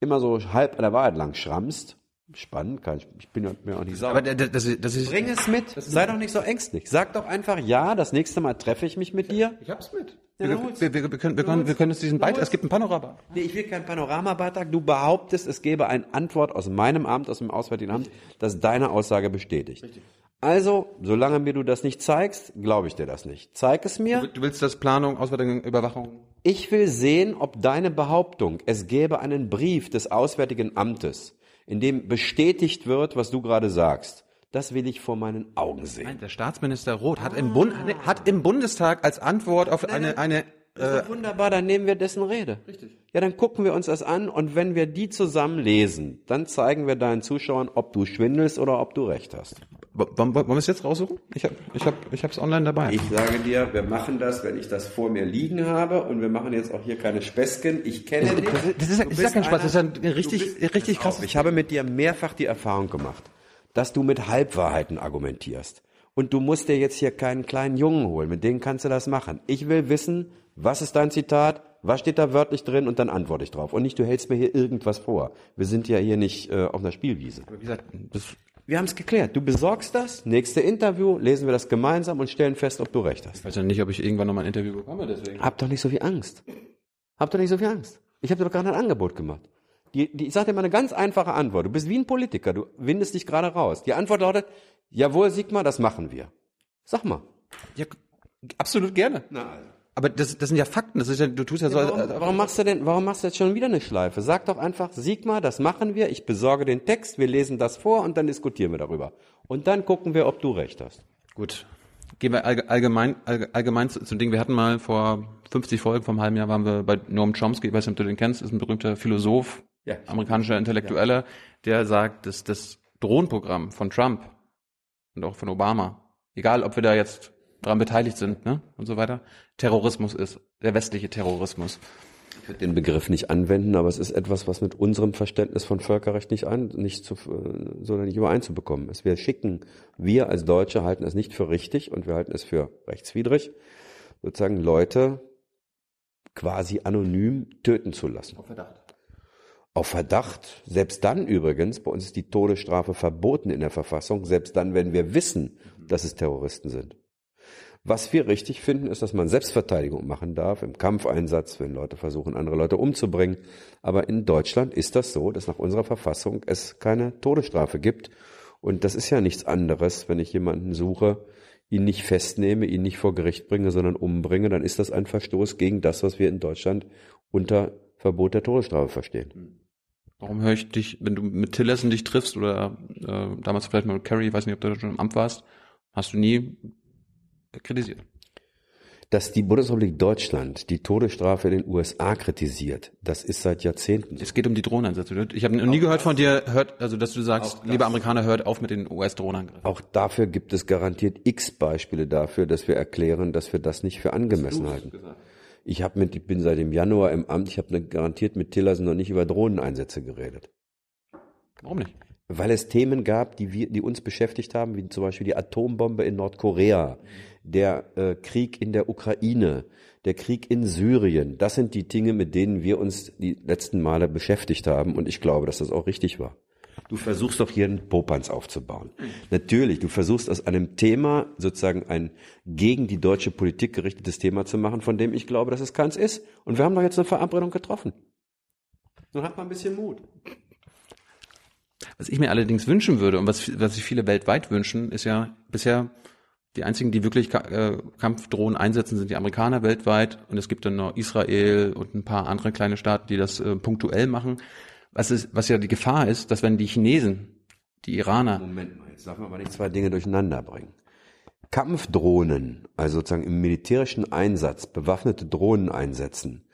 immer so halb an der Wahrheit lang schrammst. Spannend, kann ich, ich bin ja- mir auch nicht sauer. Aber das, das, ist Bring es mit. Sei doch nicht so ängstlich. Sag doch einfach ja, das nächste Mal treffe ich mich mit dir. Ich hab's mit. Ja, wir, wir, wir, wir, können, wir, können, wir können uns diesen Beitrag, es gibt ein Panorama. Nee, ich will keinen Panoramabeitrag. Du behauptest, es gäbe eine Antwort aus meinem Amt, aus dem Auswärtigen Amt, das deine Aussage bestätigt. Also, solange mir du das nicht zeigst, glaube ich dir das nicht. Zeig es mir. Du willst das Planung, Auswertung, Überwachung? Ich will sehen, ob deine Behauptung, es gäbe einen Brief des Auswärtigen Amtes, in dem bestätigt wird, was du gerade sagst. Das will ich vor meinen Augen sehen. Nein, der Staatsminister Roth hat, im, Bund, hat im Bundestag als Antwort auf eine, eine Doch wunderbar, dann nehmen wir dessen Rede. Richtig. Ja, dann gucken wir uns das an und wenn wir die zusammen lesen, dann zeigen wir deinen Zuschauern, ob du schwindelst oder ob du recht hast. Wollen, wollen wir es jetzt raussuchen? Ich habe ich hab, ich hab's online dabei. Ich sage dir, wir machen das, wenn ich das vor mir liegen habe und wir machen jetzt auch hier keine Späßchen. Ich kenne dich. das ist- das ist ja- Du das ist ja bist kein Spaß, das ist ja ein richtig- bist- richtig Pass auf, krasses- Ich habe mit dir mehrfach die Erfahrung gemacht, dass du mit Halbwahrheiten argumentierst. Und du musst dir jetzt hier keinen kleinen Jungen holen, mit denen kannst du das machen. Ich will wissen, was ist dein Zitat, was steht da wörtlich drin und dann antworte ich drauf. Und nicht, du hältst mir hier irgendwas vor. Wir sind ja hier nicht äh, auf einer Spielwiese. Wie gesagt, das, Wir haben es geklärt. Du besorgst das, nächste Interview, lesen wir das gemeinsam und stellen fest, ob du recht hast. ich weiß ja nicht, ob ich irgendwann noch mal ein Interview bekomme, deswegen. Hab doch nicht so viel Angst. Hab doch nicht so viel Angst. Ich habe dir doch gerade ein Angebot gemacht. Die, die, ich sage dir mal eine ganz einfache Antwort. Du bist wie ein Politiker, du windest dich gerade raus. Die Antwort lautet, jawohl, Sigmar, das machen wir. Sag mal. Ja, absolut gerne. Aber das, das sind ja Fakten. Das ist ja, du tust ja so. Warum, äh, warum machst du denn, warum machst du jetzt schon wieder eine Schleife? Sag doch einfach, Sigmar, das machen wir, ich besorge den Text, wir lesen das vor und dann diskutieren wir darüber. Und dann gucken wir, ob du recht hast. Gut. Gehen wir allge- allgemein, allge- allgemein zu- zum Ding. Wir hatten mal vor 50 Folgen, einem halben Jahr waren wir bei Noam Chomsky, ich weiß nicht, ob du den kennst, ist ein berühmter Philosoph, Ja. amerikanischer Intellektueller, der sagt, dass das Drohnenprogramm von Trump und auch von Obama, egal ob wir da jetzt dran beteiligt sind, ne, und so weiter, Terrorismus ist, der westliche Terrorismus. Ich würde den Begriff nicht anwenden, aber es ist etwas, was mit unserem Verständnis von Völkerrecht nicht, ein, nicht zu, äh, sondern nicht übereinzubekommen ist. Wir schicken, wir als Deutsche halten es nicht für richtig und wir halten es für rechtswidrig, sozusagen Leute quasi anonym töten zu lassen. Auf Verdacht. Auf Verdacht, selbst dann übrigens, bei uns ist die Todesstrafe verboten in der Verfassung, selbst dann, wenn wir wissen, dass es Terroristen sind. Was wir richtig finden, ist, dass man Selbstverteidigung machen darf im Kampfeinsatz, wenn Leute versuchen, andere Leute umzubringen. Aber in Deutschland ist das so, dass nach unserer Verfassung es keine Todesstrafe gibt. Und das ist ja nichts anderes, wenn ich jemanden suche, ihn nicht festnehme, ihn nicht vor Gericht bringe, sondern umbringe, dann ist das ein Verstoß gegen das, was wir in Deutschland unter Verbot der Todesstrafe verstehen. Warum höre ich dich, wenn du mit Tillerson dich triffst oder äh, damals vielleicht mal mit Kerry, ich weiß nicht, ob du da schon im Amt warst, hast du nie kritisiert. Dass die Bundesrepublik Deutschland die Todesstrafe in den USA kritisiert, das ist seit Jahrzehnten so. Es geht um die Drohneneinsätze. Ich habe noch nie gehört von dir, hört, also dass du sagst, liebe Amerikaner, hört auf mit den US-Drohnenangriffen. Auch dafür gibt es garantiert x Beispiele dafür, dass wir erklären, dass wir das nicht für angemessen halten. Ich habe mit, ich bin seit dem Januar im Amt, ich habe garantiert mit Tillerson noch nicht über Drohneneinsätze geredet. Warum nicht? weil es Themen gab, die wir, die uns beschäftigt haben, wie zum Beispiel die Atombombe in Nordkorea, der äh, Krieg in der Ukraine, der Krieg in Syrien. Das sind die Dinge, mit denen wir uns die letzten Male beschäftigt haben. Und ich glaube, dass das auch richtig war. Du versuchst doch hier einen Popanz aufzubauen. Natürlich, du versuchst aus einem Thema sozusagen ein gegen die deutsche Politik gerichtetes Thema zu machen, von dem ich glaube, dass es keins ist. Und wir haben doch jetzt eine Verabredung getroffen. Nun hat man ein bisschen Mut. Was ich mir allerdings wünschen würde und was, was sich viele weltweit wünschen, ist ja bisher die einzigen, die wirklich äh, Kampfdrohnen einsetzen, sind die Amerikaner weltweit und es gibt dann noch Israel und ein paar andere kleine Staaten, die das äh, punktuell machen. Was, ist, was ja die Gefahr ist, dass wenn die Chinesen, die Iraner. Moment mal, jetzt darf man aber nicht zwei Dinge durcheinander bringen. Kampfdrohnen, also sozusagen im militärischen Einsatz bewaffnete Drohnen einsetzen,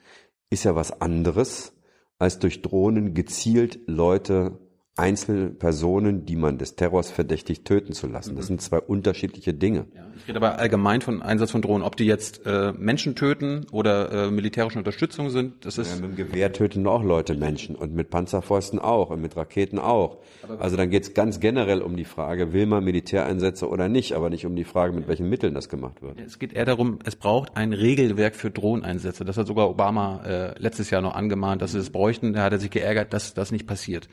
ist ja was anderes, als durch Drohnen gezielt Leute Einzelpersonen, die man des Terrors verdächtigt, töten zu lassen. Das sind zwei unterschiedliche Dinge. Ja, ich rede aber allgemein von Einsatz von Drohnen. Ob die jetzt äh, Menschen töten oder äh, militärische Unterstützung sind, das ist... Ja, mit dem Gewehr töten auch Leute Menschen und mit Panzerfäusten auch und mit Raketen auch. Also dann geht es ganz generell um die Frage, will man Militäreinsätze oder nicht, aber nicht um die Frage, mit welchen Mitteln das gemacht wird. Es geht eher darum, es braucht ein Regelwerk für Drohneneinsätze. Das hat sogar Obama äh, letztes Jahr noch angemahnt, dass sie es bräuchten. Da hat er sich geärgert, dass das nicht passiert.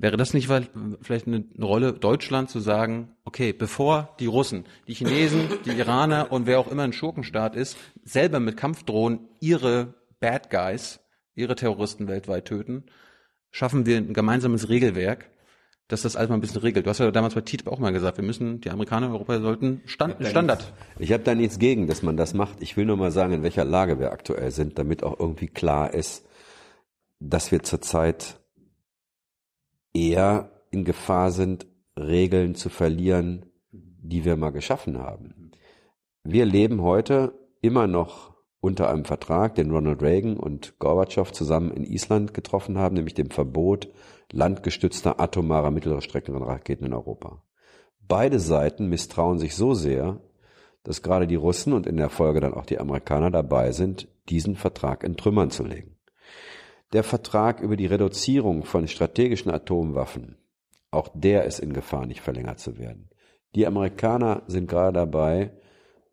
Wäre das nicht vielleicht eine Rolle Deutschland zu sagen, okay, bevor die Russen, die Chinesen, die Iraner und wer auch immer ein Schurkenstaat ist, selber mit Kampfdrohnen ihre Bad Guys, ihre Terroristen weltweit töten, schaffen wir ein gemeinsames Regelwerk, dass das alles mal ein bisschen regelt. Du hast ja damals bei TTIP auch mal gesagt, wir müssen, die Amerikaner in Europa sollten Stand, ich Standard. Nichts, ich habe da nichts gegen, dass man das macht. Ich will nur mal sagen, in welcher Lage wir aktuell sind, damit auch irgendwie klar ist, dass wir zurzeit eher in Gefahr sind, Regeln zu verlieren, die wir mal geschaffen haben. Wir leben heute immer noch unter einem Vertrag, den Ronald Reagan und Gorbatschow zusammen in Island getroffen haben, nämlich dem Verbot landgestützter atomarer mittlere Streckenraketen in Europa. Beide Seiten misstrauen sich so sehr, dass gerade die Russen und in der Folge dann auch die Amerikaner dabei sind, diesen Vertrag in Trümmern zu legen. Der Vertrag über die Reduzierung von strategischen Atomwaffen, auch der ist in Gefahr, nicht verlängert zu werden. Die Amerikaner sind gerade dabei,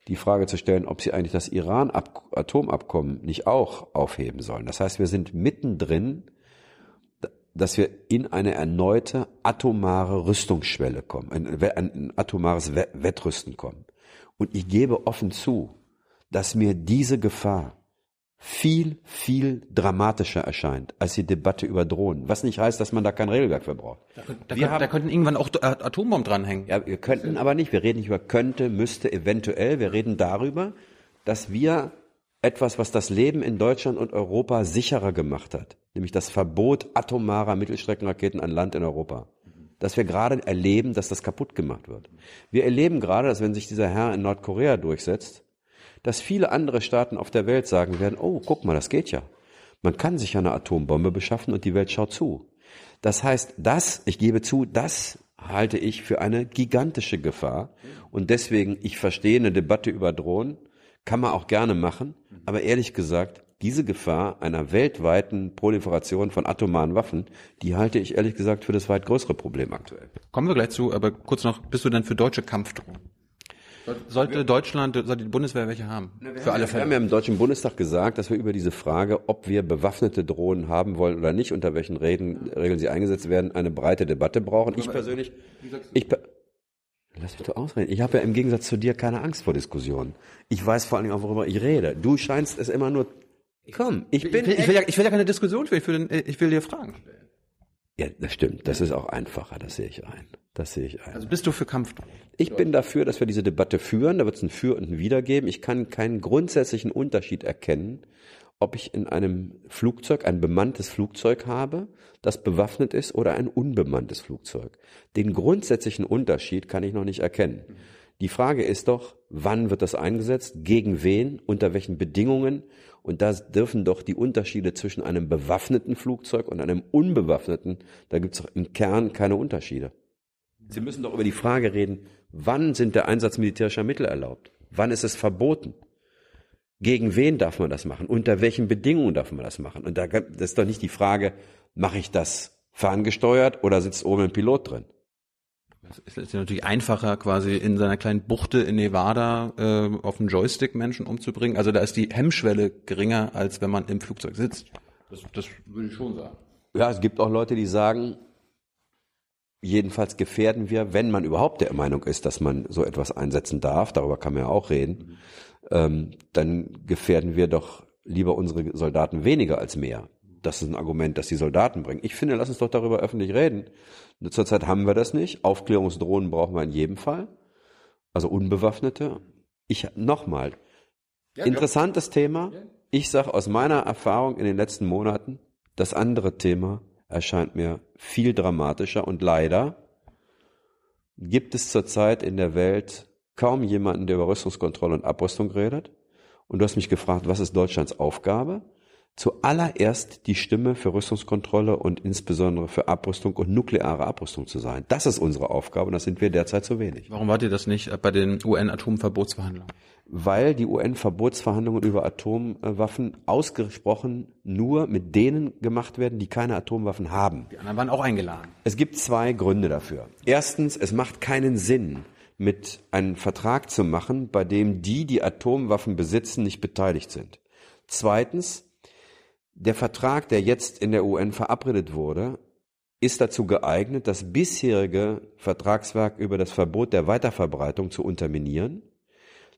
die Frage zu stellen, ob sie eigentlich das Iran-Atomabkommen nicht auch aufheben sollen. Das heißt, wir sind mittendrin, dass wir in eine erneute atomare Rüstungsschwelle kommen, ein, ein atomares Wettrüsten kommen. Und ich gebe offen zu, dass mir diese Gefahr viel, viel dramatischer erscheint als die Debatte über Drohnen. Was nicht heißt, dass man da kein Regelwerk für braucht. Da, da, wir haben, da könnten irgendwann auch Atombomben dranhängen. Ja, wir könnten aber nicht. Wir reden nicht über könnte, müsste, eventuell. Wir reden darüber, dass wir etwas, was das Leben in Deutschland und Europa sicherer gemacht hat, nämlich das Verbot atomarer Mittelstreckenraketen an Land in Europa, dass wir gerade erleben, dass das kaputt gemacht wird. Wir erleben gerade, dass wenn sich dieser Herr in Nordkorea durchsetzt, dass viele andere Staaten auf der Welt sagen werden, oh, guck mal, das geht ja. Man kann sich eine Atombombe beschaffen und die Welt schaut zu. Das heißt, das, ich gebe zu, das halte ich für eine gigantische Gefahr. Und deswegen, ich verstehe eine Debatte über Drohnen, kann man auch gerne machen, aber ehrlich gesagt, diese Gefahr einer weltweiten Proliferation von atomaren Waffen, die halte ich ehrlich gesagt für das weit größere Problem aktuell. Kommen wir gleich zu, aber kurz noch, bist du denn für deutsche Kampfdrohnen? Sollte Deutschland, sollte die Bundeswehr welche haben? Na, für alle Fälle. Wir haben ja im Deutschen Bundestag gesagt, dass wir über diese Frage, ob wir bewaffnete Drohnen haben wollen oder nicht, unter welchen Regeln, Regeln sie eingesetzt werden, eine breite Debatte brauchen. Ich persönlich, ich, lass mich doch ausreden. Ich habe ja im Gegensatz zu dir keine Angst vor Diskussionen. Ich weiß vor allen Dingen auch, worüber ich rede. Du scheinst es immer nur, komm, ich bin, ich will, ich will, ja, ich will ja keine Diskussion führen, ich will, ich will dir Fragen stellen. Ja, das stimmt. Das ist auch einfacher, das sehe ich ein. Das sehe ich ein. Also bist du für Kampf? Ich bin dafür, dass wir diese Debatte führen. Da wird es ein Für und ein Wider geben. Ich kann keinen grundsätzlichen Unterschied erkennen, ob ich in einem Flugzeug ein bemanntes Flugzeug habe, das bewaffnet ist, oder ein unbemanntes Flugzeug. Den grundsätzlichen Unterschied kann ich noch nicht erkennen. Die Frage ist doch, wann wird das eingesetzt, gegen wen, unter welchen Bedingungen und da dürfen doch die Unterschiede zwischen einem bewaffneten Flugzeug und einem unbewaffneten, da gibt es im Kern keine Unterschiede. Sie müssen doch über die Frage reden, wann sind der Einsatz militärischer Mittel erlaubt? Wann ist es verboten? Gegen wen darf man das machen? Unter welchen Bedingungen darf man das machen? Und da das ist doch nicht die Frage, mache ich das ferngesteuert oder sitzt oben ein Pilot drin? Es ist ja natürlich einfacher, quasi in seiner kleinen Buchte in Nevada äh, auf einen Joystick Menschen umzubringen. Also da ist die Hemmschwelle geringer, als wenn man im Flugzeug sitzt. Das, das würde ich schon sagen. Ja, es gibt auch Leute, die sagen, jedenfalls gefährden wir, wenn man überhaupt der Meinung ist, dass man so etwas einsetzen darf, darüber kann man ja auch reden, ähm, dann gefährden wir doch lieber unsere Soldaten weniger als mehr. Das ist ein Argument, das die Soldaten bringen. Ich finde, lass uns doch darüber öffentlich reden. Zurzeit haben wir das nicht. Aufklärungsdrohnen brauchen wir in jedem Fall. Also unbewaffnete. Ich nochmal. Ja, interessantes ja. Thema. Ich sage aus meiner Erfahrung in den letzten Monaten, das andere Thema erscheint mir viel dramatischer und leider gibt es zurzeit in der Welt kaum jemanden, der über Rüstungskontrolle und Abrüstung redet. Und du hast mich gefragt, was ist Deutschlands Aufgabe? Zuallererst die Stimme für Rüstungskontrolle und insbesondere für Abrüstung und nukleare Abrüstung zu sein. Das ist unsere Aufgabe und das sind wir derzeit zu wenig. Warum wart ihr das nicht bei den UN-Atomverbotsverhandlungen? Weil die UN-Verbotsverhandlungen über Atomwaffen ausgesprochen nur mit denen gemacht werden, die keine Atomwaffen haben. Die anderen waren auch eingeladen. Es gibt zwei Gründe dafür. Erstens, es macht keinen Sinn, mit einem Vertrag zu machen, bei dem die, die Atomwaffen besitzen, nicht beteiligt sind. Zweitens, der Vertrag, der jetzt in der UN verabredet wurde, ist dazu geeignet, das bisherige Vertragswerk über das Verbot der Weiterverbreitung zu unterminieren.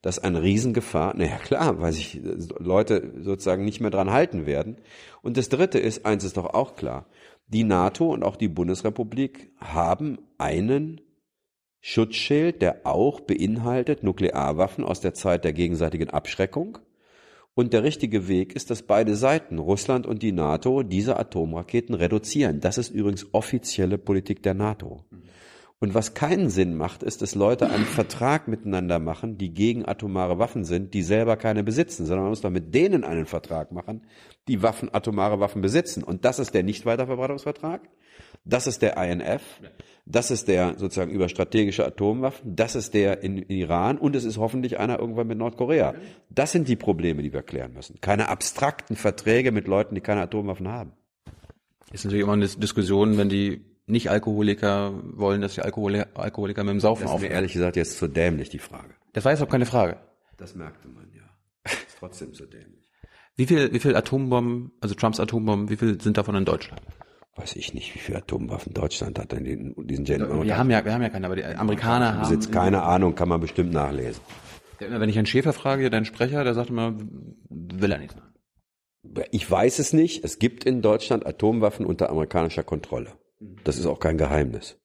Das ist eine Riesengefahr. Naja, klar, weil sich Leute sozusagen nicht mehr dran halten werden. Und das dritte ist, eins ist doch auch klar. Die NATO und auch die Bundesrepublik haben einen Schutzschild, der auch beinhaltet Nuklearwaffen aus der Zeit der gegenseitigen Abschreckung und der richtige Weg ist, dass beide Seiten, Russland und die NATO, diese Atomraketen reduzieren. Das ist übrigens offizielle Politik der NATO. Und was keinen Sinn macht, ist, dass Leute einen Vertrag miteinander machen, die gegen atomare Waffen sind, die selber keine besitzen, sondern man muss doch mit denen einen Vertrag machen, die Waffen, atomare Waffen besitzen. Und das ist der Nichtweiterverbreitungsvertrag. Das ist der INF. Das ist der sozusagen über strategische Atomwaffen. Das ist der in Iran. Und es ist hoffentlich einer irgendwann mit Nordkorea. Das sind die Probleme, die wir klären müssen. Keine abstrakten Verträge mit Leuten, die keine Atomwaffen haben. Ist natürlich immer eine Diskussion, wenn die nicht-Alkoholiker wollen, dass die Alkoholiker, Alkoholiker mit dem Saufen aufhören. Das ist mir ehrlich gesagt jetzt zu dämlich, die Frage. Das war jetzt auch keine Frage. Das merkte man, ja. (laughs) Ist trotzdem zu dämlich. Wie viel, wie viel Atombomben, also Trumps Atombomben, wie viel sind davon in Deutschland? weiß ich nicht, wie viele Atomwaffen Deutschland hat in den, diesen Gentleman. Wir haben ja, wir haben ja keine, aber die Amerikaner haben. Besitzt keine Ahnung, kann man bestimmt nachlesen. Wenn ich einen Schäfer frage, deinen Sprecher, der sagt immer, will er nicht sagen. Ich weiß es nicht. Es gibt in Deutschland Atomwaffen unter amerikanischer Kontrolle. Das ist auch kein Geheimnis.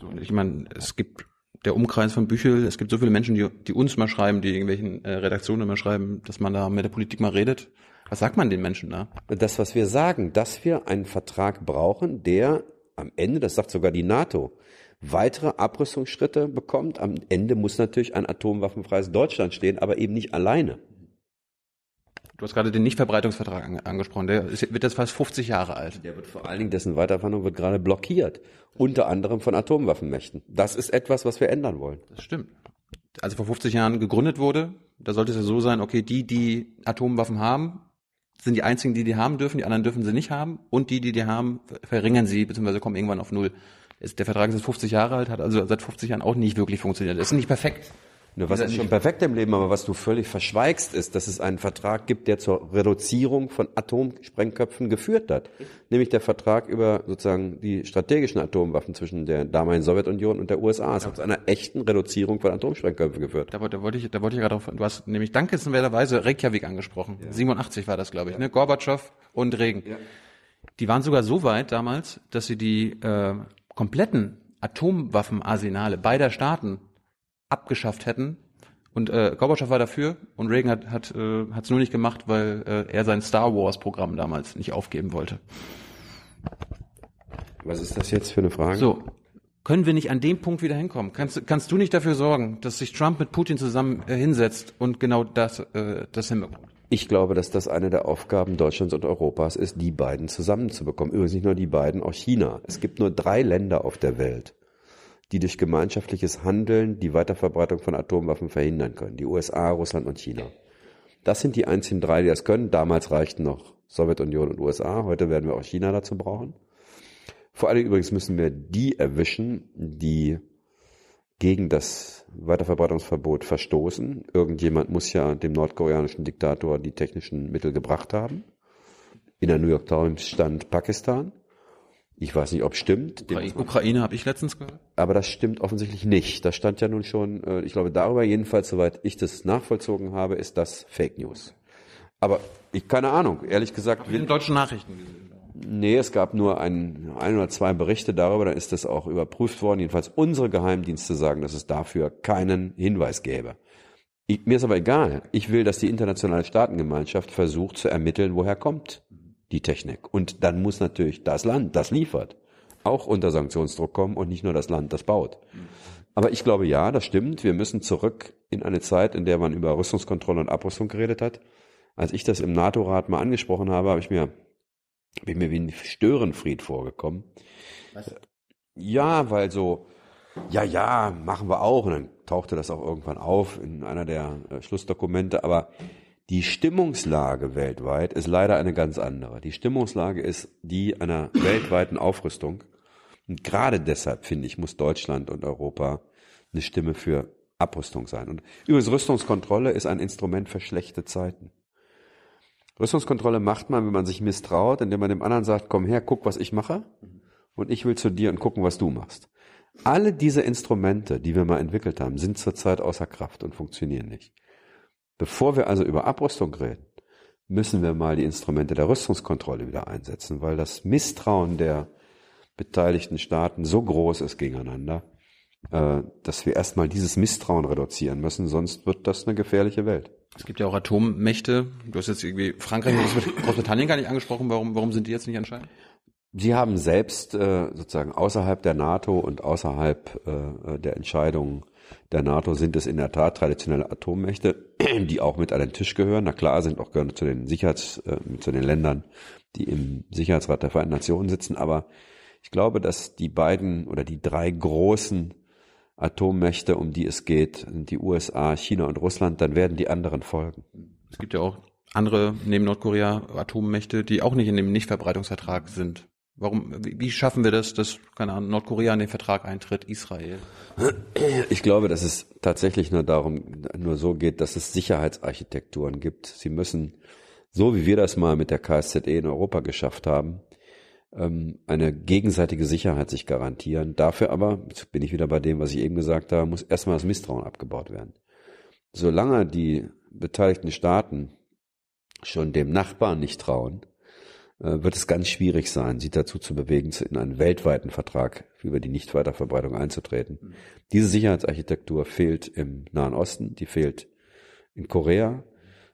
So, ich meine, es gibt der Umkreis von Büchel, es gibt so viele Menschen, die, die uns mal schreiben, die irgendwelchen äh, Redaktionen mal schreiben, dass man da mit der Politik mal redet. Was sagt man den Menschen da? Das, was wir sagen, dass wir einen Vertrag brauchen, der am Ende, das sagt sogar die NATO, weitere Abrüstungsschritte bekommt. Am Ende muss natürlich ein atomwaffenfreies Deutschland stehen, aber eben nicht alleine. Du hast gerade den Nichtverbreitungsvertrag an, angesprochen. Der ist, wird jetzt fast 50 Jahre alt. Der wird vor allen Dingen, dessen Weiterverhandlung wird gerade blockiert. Unter anderem von Atomwaffenmächten. Das ist etwas, was wir ändern wollen. Das stimmt. Als er vor 50 Jahren gegründet wurde, da sollte es ja so sein, okay, die, die Atomwaffen haben, sind die einzigen, die die haben dürfen, die anderen dürfen sie nicht haben und die, die die haben, verringern sie, beziehungsweise kommen irgendwann auf Null. Der Vertrag ist jetzt 50 Jahre alt, hat also seit 50 Jahren auch nicht wirklich funktioniert. Das ist nicht perfekt. Nur was ist schon perfekt im Leben, aber was du völlig verschweigst, ist, dass es einen Vertrag gibt, der zur Reduzierung von Atomsprengköpfen geführt hat. Nämlich der Vertrag über sozusagen die strategischen Atomwaffen zwischen der damaligen Sowjetunion und der USA. Es hat zu einer echten Reduzierung von Atomsprengköpfen geführt. Da, da wollte ich, da wollte ich gerade auf, du hast nämlich dankenswerterweise Reykjavik angesprochen. Ja. 87 war das, glaube ich, ja. ne? Gorbatschow und Regen. Ja. Die waren sogar so weit damals, dass sie die äh, kompletten Atomwaffenarsenale beider Staaten abgeschafft hätten. Und äh, Gorbatschow war dafür und Reagan hat hat äh, hat's nur nicht gemacht, weil äh, er sein Star Wars Programm damals nicht aufgeben wollte. Was ist das jetzt für eine Frage? So, können wir nicht an dem Punkt wieder hinkommen? Kannst, kannst du nicht dafür sorgen, dass sich Trump mit Putin zusammen äh, hinsetzt und genau das, äh, das hinbekommt? Ich glaube, dass das eine der Aufgaben Deutschlands und Europas ist, die beiden zusammenzubekommen. Übrigens nicht nur die beiden, auch China. Es gibt nur drei Länder auf der Welt, die durch gemeinschaftliches Handeln die Weiterverbreitung von Atomwaffen verhindern können. Die USA, Russland und China. Das sind die einzigen drei, die das können. Damals reichten noch Sowjetunion und USA. Heute werden wir auch China dazu brauchen. Vor allem übrigens müssen wir die erwischen, die gegen das Weiterverbreitungsverbot verstoßen. Irgendjemand muss ja dem nordkoreanischen Diktator die technischen Mittel gebracht haben. In der New York Times stand Pakistan. Ich weiß nicht, ob stimmt. Ukraine, Ukraine habe ich letztens gehört. Aber das stimmt offensichtlich nicht. Das stand ja nun schon, äh, ich glaube, darüber jedenfalls, soweit ich das nachvollzogen habe, ist das Fake News. Aber ich keine Ahnung, ehrlich gesagt. In den deutschen Nachrichten gesehen. Nee, es gab nur ein, ein oder zwei Berichte darüber, dann ist das auch überprüft worden. Jedenfalls unsere Geheimdienste sagen, dass es dafür keinen Hinweis gäbe. Ich, mir ist aber egal. Ich will, dass die internationale Staatengemeinschaft versucht zu ermitteln, woher kommt die Technik. Und dann muss natürlich das Land, das liefert, auch unter Sanktionsdruck kommen und nicht nur das Land, das baut. Aber ich glaube, ja, das stimmt. Wir müssen zurück in eine Zeit, in der man über Rüstungskontrolle und Abrüstung geredet hat. Als ich das im NATO-Rat mal angesprochen habe, habe ich mir bin mir wie ein Störenfried vorgekommen. Was? Ja, weil so, ja, ja, machen wir auch. Und dann tauchte das auch irgendwann auf in einer der äh, Schlussdokumente. Aber die Stimmungslage weltweit ist leider eine ganz andere. Die Stimmungslage ist die einer weltweiten Aufrüstung. Und gerade deshalb, finde ich, muss Deutschland und Europa eine Stimme für Abrüstung sein. Und übrigens, Rüstungskontrolle ist ein Instrument für schlechte Zeiten. Rüstungskontrolle macht man, wenn man sich misstraut, indem man dem anderen sagt, komm her, guck, was ich mache. Und ich will zu dir und gucken, was du machst. Alle diese Instrumente, die wir mal entwickelt haben, sind zurzeit außer Kraft und funktionieren nicht. Bevor wir also über Abrüstung reden, müssen wir mal die Instrumente der Rüstungskontrolle wieder einsetzen, weil das Misstrauen der beteiligten Staaten so groß ist gegeneinander, äh, dass wir erstmal dieses Misstrauen reduzieren müssen, sonst wird das eine gefährliche Welt. Es gibt ja auch Atommächte. Du hast jetzt irgendwie Frankreich und Großbritannien gar nicht angesprochen. Warum, warum sind die jetzt nicht entscheidend? Sie haben selbst äh, sozusagen außerhalb der NATO und außerhalb äh, der Entscheidungen der NATO sind es in der Tat traditionelle Atommächte, (clears throat) die auch mit an den Tisch gehören. Na klar, sind auch gehören zu den Sicherheits, äh, zu den Ländern, die im Sicherheitsrat der Vereinten Nationen sitzen. Aber ich glaube, dass die beiden oder die drei großen Atommächte, um die es geht, sind die USA, China und Russland, dann werden die anderen folgen. Es gibt ja auch andere neben Nordkorea Atommächte, die auch nicht in dem Nichtverbreitungsvertrag sind. Warum, wie schaffen wir das, dass, keine Ahnung, Nordkorea in den Vertrag eintritt, Israel? Ich glaube, dass es tatsächlich nur darum, nur so geht, dass es Sicherheitsarchitekturen gibt. Sie müssen, so wie wir das mal mit der KSZE in Europa geschafft haben, ähm, eine gegenseitige Sicherheit sich garantieren. Dafür aber, jetzt bin ich wieder bei dem, was ich eben gesagt habe, muss erstmal das Misstrauen abgebaut werden. Solange die beteiligten Staaten schon dem Nachbarn nicht trauen, wird es ganz schwierig sein, sie dazu zu bewegen, in einen weltweiten Vertrag über die Nichtweiterverbreitung einzutreten. Mhm. Diese Sicherheitsarchitektur fehlt im Nahen Osten, die fehlt in Korea,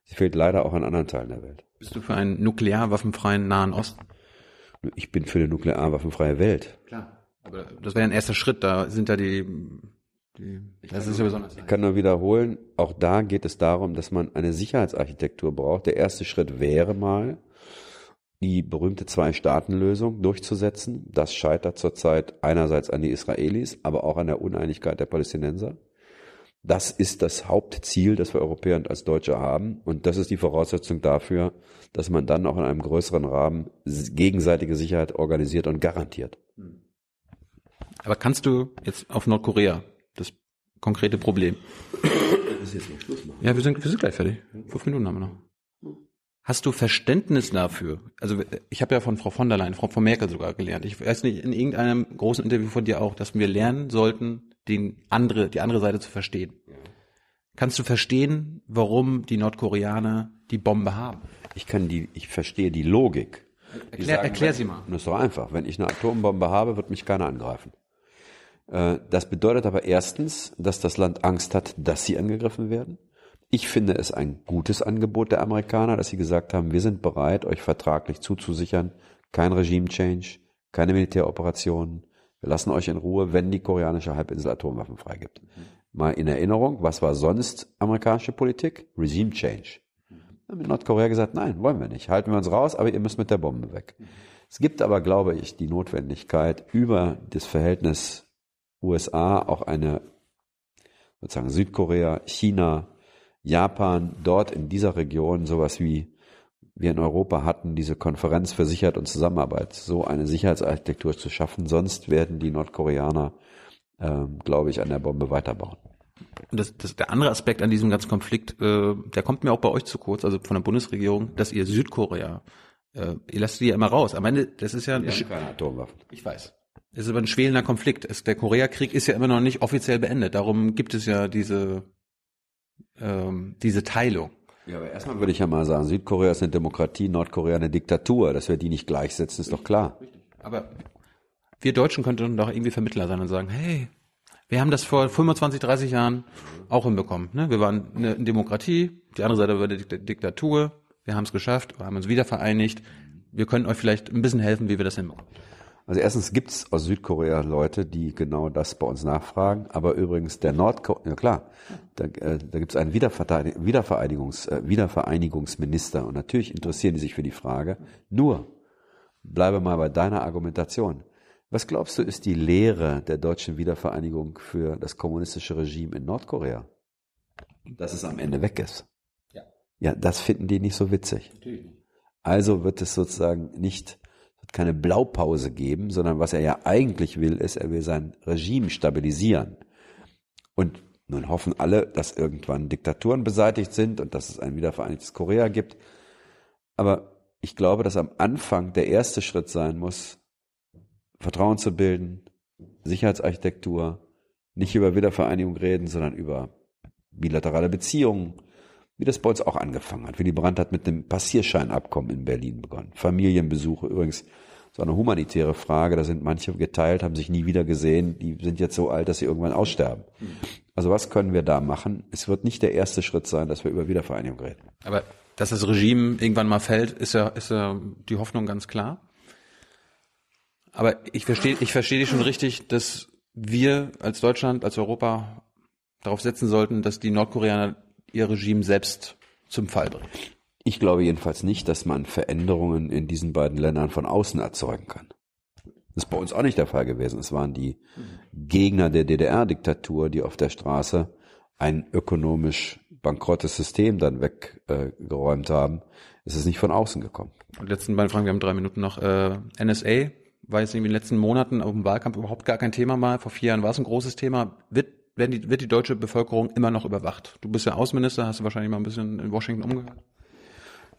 sie fehlt leider auch an anderen Teilen der Welt. Bist du für einen nuklearwaffenfreien Nahen Osten? Ich bin für eine nuklearwaffenfreie Welt. Klar. Aber das wäre ein erster Schritt. Da sind ja die, die das ist ja besonders. Ich kann nur wiederholen, auch da geht es darum, dass man eine Sicherheitsarchitektur braucht. Der erste Schritt wäre mal, die berühmte Zwei-Staaten-Lösung durchzusetzen. Das scheitert zurzeit einerseits an die Israelis, aber auch an der Uneinigkeit der Palästinenser. Das ist das Hauptziel, das wir Europäer und als Deutsche haben. Und das ist die Voraussetzung dafür, dass man dann auch in einem größeren Rahmen gegenseitige Sicherheit organisiert und garantiert. Aber kannst du jetzt auf Nordkorea das konkrete Problem? Ja, wir sind, wir sind gleich fertig. Fünf Minuten haben wir noch. Hast du Verständnis dafür? Also ich habe ja von Frau von der Leyen, Frau von Merkel sogar gelernt. Ich weiß nicht, in irgendeinem großen Interview von dir auch, dass wir lernen sollten, den andere, die andere Seite zu verstehen. Kannst du verstehen, warum die Nordkoreaner die Bombe haben? Ich kann die, ich verstehe die Logik. Erklär, sagen, erklär sie mal. Das ist doch einfach. Wenn ich eine Atombombe habe, wird mich keiner angreifen. Äh, das bedeutet aber erstens, dass das Land Angst hat, dass sie angegriffen werden. Ich finde es ein gutes Angebot der Amerikaner, dass sie gesagt haben, wir sind bereit, euch vertraglich zuzusichern, kein Regime-Change, keine Militäroperationen, wir lassen euch in Ruhe, wenn die koreanische Halbinsel Atomwaffen freigibt. Mhm. Mal in Erinnerung, was war sonst amerikanische Politik? Regime Change. Mhm. Mit Nordkorea gesagt, nein, wollen wir nicht. Halten wir uns raus, aber ihr müsst mit der Bombe weg. Mhm. Es gibt aber, glaube ich, die Notwendigkeit, über das Verhältnis USA auch eine sozusagen Südkorea, China, Japan, dort in dieser Region sowas wie wir in Europa hatten diese Konferenz für Sicherheit und Zusammenarbeit, so eine Sicherheitsarchitektur zu schaffen. Sonst werden die Nordkoreaner, ähm, glaube ich, an der Bombe weiterbauen. Und das, das, der andere Aspekt an diesem ganzen Konflikt, äh, der kommt mir auch bei euch zu kurz, also von der Bundesregierung, dass ihr Südkorea, äh, ihr lasst die ja immer raus. Am Ende, das ist ja ein, keine Atomwaffen. ich weiß. Es ist aber ein schwelender Konflikt. Es, der Koreakrieg ist ja immer noch nicht offiziell beendet. Darum gibt es ja diese, ähm, diese Teilung. Ja, aber erstmal würde ich ja mal sagen, Südkorea ist eine Demokratie, Nordkorea eine Diktatur. Dass wir die nicht gleichsetzen, ist doch klar. Aber wir Deutschen könnten doch irgendwie Vermittler sein und sagen, hey, wir haben das vor 25, 30 Jahren auch hinbekommen. Ne? Wir waren eine Demokratie, die andere Seite war eine Dik- Diktatur. Wir haben es geschafft, wir haben uns wieder vereinigt. Wir können euch vielleicht ein bisschen helfen, wie wir das hinbekommen. Also erstens gibt's aus Südkorea Leute, die genau das bei uns nachfragen. Aber übrigens der Nordkorea, ja klar, da, äh, da gibt's einen Wiederverteidig Wiedervereinigungs, äh, Wiedervereinigungsminister. Und natürlich interessieren die sich für die Frage. Nur, bleibe mal bei deiner Argumentation. Was glaubst du, ist die Lehre der deutschen Wiedervereinigung für das kommunistische Regime in Nordkorea? Dass es am Ende weg ist. Ja. Ja, das finden die nicht so witzig. Also wird es sozusagen nicht keine Blaupause geben, sondern was er ja eigentlich will, ist, er will sein Regime stabilisieren. Und nun hoffen alle, dass irgendwann Diktaturen beseitigt sind und dass es ein wiedervereinigtes Korea gibt. Aber ich glaube, dass am Anfang der erste Schritt sein muss, Vertrauen zu bilden, Sicherheitsarchitektur, nicht über Wiedervereinigung reden, sondern über bilaterale Beziehungen, wie das uns auch angefangen hat. Willy Brandt hat mit einem Passierscheinabkommen in Berlin begonnen. Familienbesuche, übrigens so eine humanitäre Frage, da sind manche geteilt, haben sich nie wieder gesehen, die sind jetzt so alt, dass sie irgendwann aussterben. Also was können wir da machen? Es wird nicht der erste Schritt sein, dass wir über Wiedervereinigung reden. Aber dass das Regime irgendwann mal fällt, ist ja, ist ja die Hoffnung ganz klar. Aber ich verstehe, ich verstehe dich schon richtig, dass wir als Deutschland, als Europa darauf setzen sollten, dass die Nordkoreaner ihr Regime selbst zum Fall bringen. Ich glaube jedenfalls nicht, dass man Veränderungen in diesen beiden Ländern von außen erzeugen kann. Das ist bei uns auch nicht der Fall gewesen. Es waren die Gegner der DDR-Diktatur, die auf der Straße ein ökonomisch bankrottes System dann weggeräumt haben. Es ist nicht von außen gekommen. Und letzten beiden Fragen, wir haben drei Minuten noch. Äh, NSA war jetzt in den letzten Monaten auf dem Wahlkampf überhaupt gar kein Thema mal. Vor vier Jahren war es ein großes Thema. Wird, die, wird die deutsche Bevölkerung immer noch überwacht? Du bist ja Außenminister, hast du wahrscheinlich mal ein bisschen in Washington umgehört.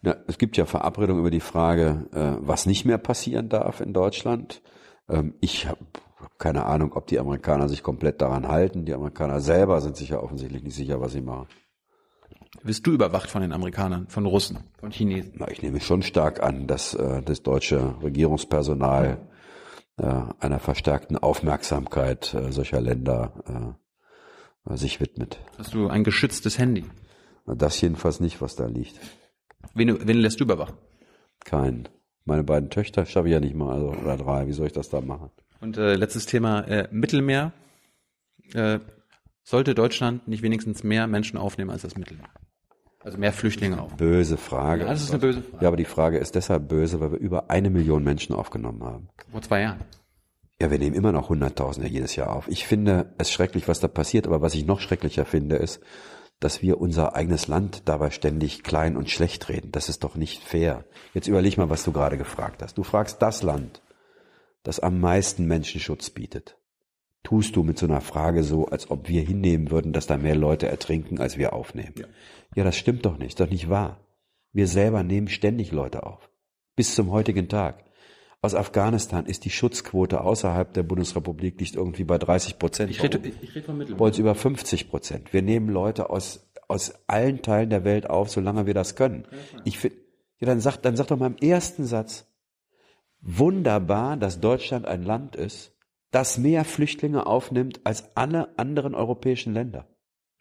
Ja, es gibt ja Verabredungen über die Frage, äh, was nicht mehr passieren darf in Deutschland. Ähm, ich habe hab keine Ahnung, ob die Amerikaner sich komplett daran halten. Die Amerikaner selber sind sich ja offensichtlich nicht sicher, was sie machen. Wirst du überwacht von den Amerikanern, von Russen, von Chinesen? Na, ich nehme schon stark an, dass äh, das deutsche Regierungspersonal äh, einer verstärkten Aufmerksamkeit äh, solcher Länder äh, sich widmet. Hast du ein geschütztes Handy? Das jedenfalls nicht, was da liegt. Wen, wen lässt du überwachen? Kein. Meine beiden Töchter schaffe ich ja nicht mal, also, oder drei. Wie soll ich das da machen? Und äh, letztes Thema äh, Mittelmeer. Äh, sollte Deutschland nicht wenigstens mehr Menschen aufnehmen als das Mittelmeer? Also mehr Flüchtlinge aufnehmen? Böse Frage. Ja, das ist eine böse Frage. Ja, aber die Frage ist deshalb böse, weil wir über eine Million Menschen aufgenommen haben. Vor zwei Jahren. Ja, wir nehmen immer noch Hunderttausende jedes Jahr auf. Ich finde es schrecklich, was da passiert, aber was ich noch schrecklicher finde, ist, dass wir unser eigenes Land dabei ständig klein und schlecht reden. Das ist doch nicht fair. Jetzt überleg mal, was du gerade gefragt hast. Du fragst das Land, das am meisten Menschenschutz bietet. Tust du mit so einer Frage so, als ob wir hinnehmen würden, dass da mehr Leute ertrinken, als wir aufnehmen. Ja, ja das stimmt doch nicht, ist doch nicht wahr. Wir selber nehmen ständig Leute auf. Bis zum heutigen Tag. Aus Afghanistan ist die Schutzquote außerhalb der Bundesrepublik liegt irgendwie bei 30 Prozent. Ich rede, ich rede vom Mittelmeer. Bei uns über 50 Prozent. Wir nehmen Leute aus, aus allen Teilen der Welt auf, solange wir das können. Ich finde, ja, dann sag, dann sag doch mal im ersten Satz, wunderbar, dass Deutschland ein Land ist, das mehr Flüchtlinge aufnimmt als alle anderen europäischen Länder.